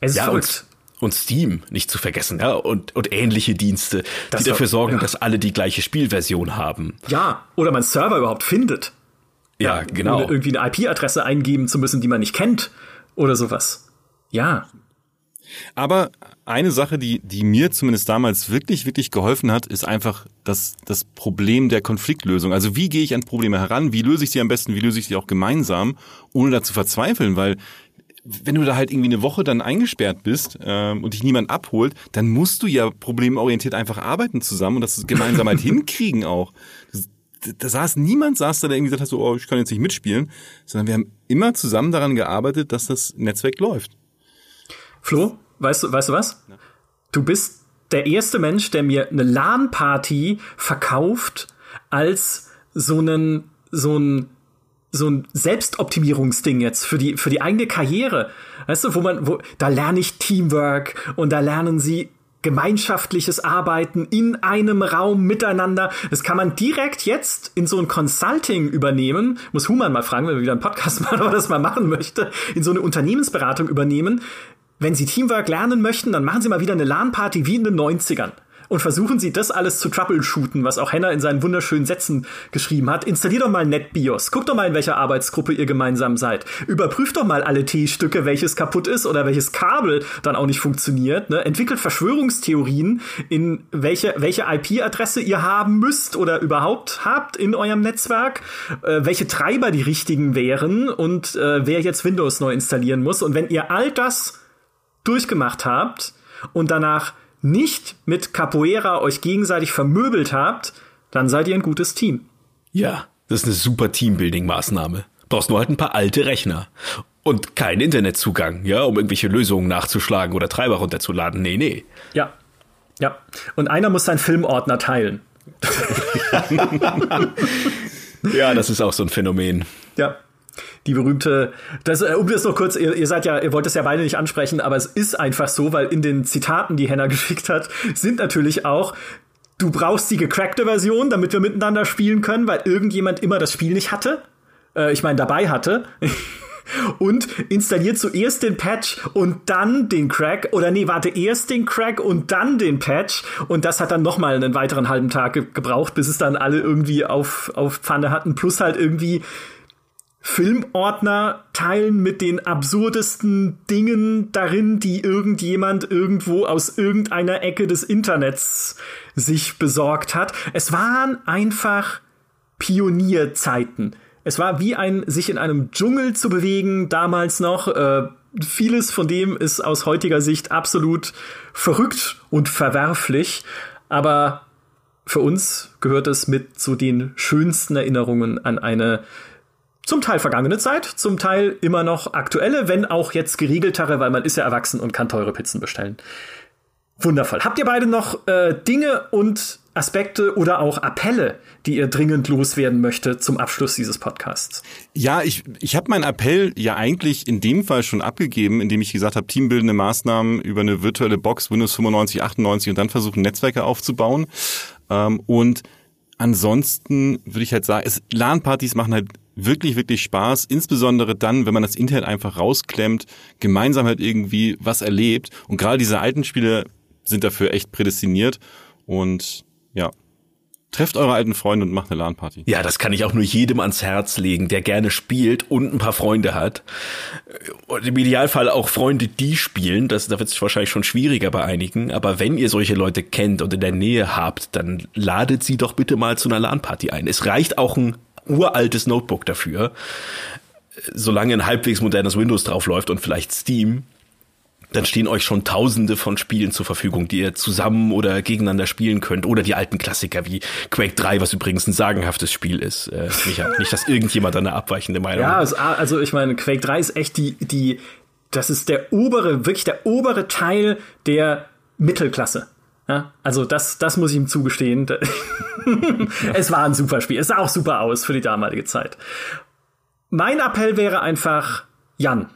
S2: es ist ja, verrückt. Und, und Steam nicht zu vergessen, ja, und, und ähnliche Dienste, das die dafür sorgen, ja. dass alle die gleiche Spielversion haben.
S1: Ja, oder man Server überhaupt findet.
S2: Ja, ja genau.
S1: Ohne irgendwie eine IP-Adresse eingeben zu müssen, die man nicht kennt oder sowas. Ja.
S3: Aber eine Sache, die, die mir zumindest damals wirklich, wirklich geholfen hat, ist einfach das, das Problem der Konfliktlösung. Also wie gehe ich an Probleme heran? Wie löse ich sie am besten? Wie löse ich sie auch gemeinsam, ohne da zu verzweifeln? Weil wenn du da halt irgendwie eine Woche dann eingesperrt bist ähm, und dich niemand abholt, dann musst du ja problemorientiert einfach arbeiten zusammen und das gemeinsam halt hinkriegen auch. Das, da saß niemand, saß da, der irgendwie gesagt hat, so, oh, ich kann jetzt nicht mitspielen, sondern wir haben immer zusammen daran gearbeitet, dass das Netzwerk läuft.
S1: Flo, weißt du, weißt du was? Ja. Du bist der erste Mensch, der mir eine LAN-Party verkauft als so einen, so ein, so ein Selbstoptimierungsding jetzt für die, für die eigene Karriere. Weißt du, wo man, wo, da lerne ich Teamwork und da lernen sie gemeinschaftliches Arbeiten in einem Raum miteinander. Das kann man direkt jetzt in so ein Consulting übernehmen. Muss Human mal fragen, wenn wir wieder einen Podcast machen, ob er das mal machen möchte. In so eine Unternehmensberatung übernehmen. Wenn Sie Teamwork lernen möchten, dann machen Sie mal wieder eine LAN-Party wie in den 90ern und versuchen Sie das alles zu troubleshooten, was auch Henna in seinen wunderschönen Sätzen geschrieben hat. Installiert doch mal NetBIOS. Guckt doch mal, in welcher Arbeitsgruppe ihr gemeinsam seid. Überprüft doch mal alle T-Stücke, welches kaputt ist oder welches Kabel dann auch nicht funktioniert. Ne? Entwickelt Verschwörungstheorien, in welche, welche IP-Adresse ihr haben müsst oder überhaupt habt in eurem Netzwerk, äh, welche Treiber die richtigen wären und äh, wer jetzt Windows neu installieren muss. Und wenn ihr all das durchgemacht habt und danach nicht mit Capoeira euch gegenseitig vermöbelt habt, dann seid ihr ein gutes Team.
S2: Ja, das ist eine super Teambuilding-Maßnahme. Brauchst nur halt ein paar alte Rechner. Und keinen Internetzugang, ja, um irgendwelche Lösungen nachzuschlagen oder Treiber runterzuladen. Nee, nee.
S1: Ja. Ja. Und einer muss seinen Filmordner teilen.
S2: ja, das ist auch so ein Phänomen.
S1: Ja die berühmte, das, äh, um das noch kurz, ihr, ihr seid ja, ihr wollt es ja beide nicht ansprechen, aber es ist einfach so, weil in den Zitaten, die Henna geschickt hat, sind natürlich auch du brauchst die gecrackte Version, damit wir miteinander spielen können, weil irgendjemand immer das Spiel nicht hatte. Äh, ich meine, dabei hatte. und installiert zuerst den Patch und dann den Crack oder nee, warte, erst den Crack und dann den Patch und das hat dann noch mal einen weiteren halben Tag ge gebraucht, bis es dann alle irgendwie auf auf Pfanne hatten plus halt irgendwie Filmordner teilen mit den absurdesten Dingen darin, die irgendjemand irgendwo aus irgendeiner Ecke des Internets sich besorgt hat. Es waren einfach Pionierzeiten. Es war wie ein sich in einem Dschungel zu bewegen damals noch. Äh, vieles von dem ist aus heutiger Sicht absolut verrückt und verwerflich, aber für uns gehört es mit zu den schönsten Erinnerungen an eine zum Teil vergangene Zeit, zum Teil immer noch aktuelle, wenn auch jetzt geregeltere, weil man ist ja erwachsen und kann teure Pizzen bestellen. Wundervoll. Habt ihr beide noch äh, Dinge und Aspekte oder auch Appelle, die ihr dringend loswerden möchtet zum Abschluss dieses Podcasts?
S3: Ja, ich, ich habe meinen Appell ja eigentlich in dem Fall schon abgegeben, indem ich gesagt habe, teambildende Maßnahmen über eine virtuelle Box Windows 95, 98 und dann versuchen, Netzwerke aufzubauen. Ähm, und ansonsten würde ich halt sagen, LAN-Partys machen halt wirklich, wirklich Spaß, insbesondere dann, wenn man das Internet einfach rausklemmt, gemeinsam halt irgendwie was erlebt. Und gerade diese alten Spiele sind dafür echt prädestiniert. Und ja. Trefft eure alten Freunde und macht eine LAN-Party.
S2: Ja, das kann ich auch nur jedem ans Herz legen, der gerne spielt und ein paar Freunde hat. Und im Idealfall auch Freunde, die spielen. Das, da wird es wahrscheinlich schon schwieriger bei einigen. Aber wenn ihr solche Leute kennt und in der Nähe habt, dann ladet sie doch bitte mal zu einer LAN-Party ein. Es reicht auch ein uraltes Notebook dafür. Solange ein halbwegs modernes Windows drauf läuft und vielleicht Steam, dann stehen euch schon tausende von Spielen zur Verfügung, die ihr zusammen oder gegeneinander spielen könnt. Oder die alten Klassiker wie Quake 3, was übrigens ein sagenhaftes Spiel ist. Äh, nicht, nicht, dass irgendjemand eine abweichende Meinung
S1: ja, hat. Ja, also ich meine, Quake 3 ist echt die, die, das ist der obere, wirklich der obere Teil der Mittelklasse. Ja, also das, das muss ich ihm zugestehen. es war ein super Spiel. Es sah auch super aus für die damalige Zeit. Mein Appell wäre einfach, Jan,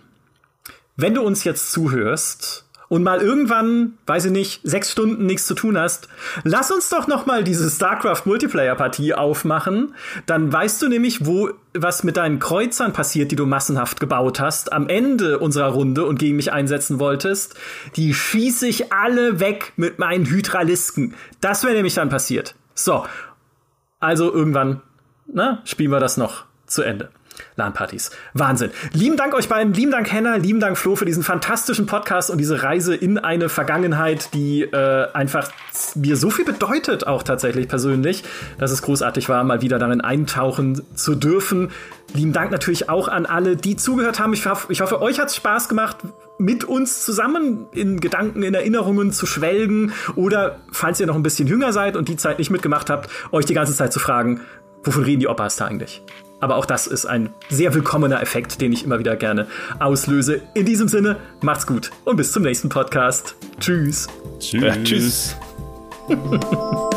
S1: wenn du uns jetzt zuhörst und mal irgendwann, weiß ich nicht, sechs Stunden nichts zu tun hast, lass uns doch noch mal diese StarCraft Multiplayer Partie aufmachen. Dann weißt du nämlich, wo was mit deinen Kreuzern passiert, die du massenhaft gebaut hast, am Ende unserer Runde und gegen mich einsetzen wolltest. Die schieße ich alle weg mit meinen Hydralisken. Das wäre nämlich dann passiert. So. Also irgendwann, na, spielen wir das noch zu Ende. LAN-Partys. Wahnsinn. Lieben Dank euch beiden, lieben Dank Henna, lieben Dank Flo für diesen fantastischen Podcast und diese Reise in eine Vergangenheit, die äh, einfach mir so viel bedeutet, auch tatsächlich persönlich, dass es großartig war, mal wieder darin eintauchen zu dürfen. Lieben Dank natürlich auch an alle, die zugehört haben. Ich, ich hoffe, euch hat es Spaß gemacht, mit uns zusammen in Gedanken, in Erinnerungen zu schwelgen oder, falls ihr noch ein bisschen jünger seid und die Zeit nicht mitgemacht habt, euch die ganze Zeit zu fragen, wovon reden die Opas da eigentlich? Aber auch das ist ein sehr willkommener Effekt, den ich immer wieder gerne auslöse. In diesem Sinne, macht's gut und bis zum nächsten Podcast. Tschüss.
S2: Tschüss. Ja, tschüss.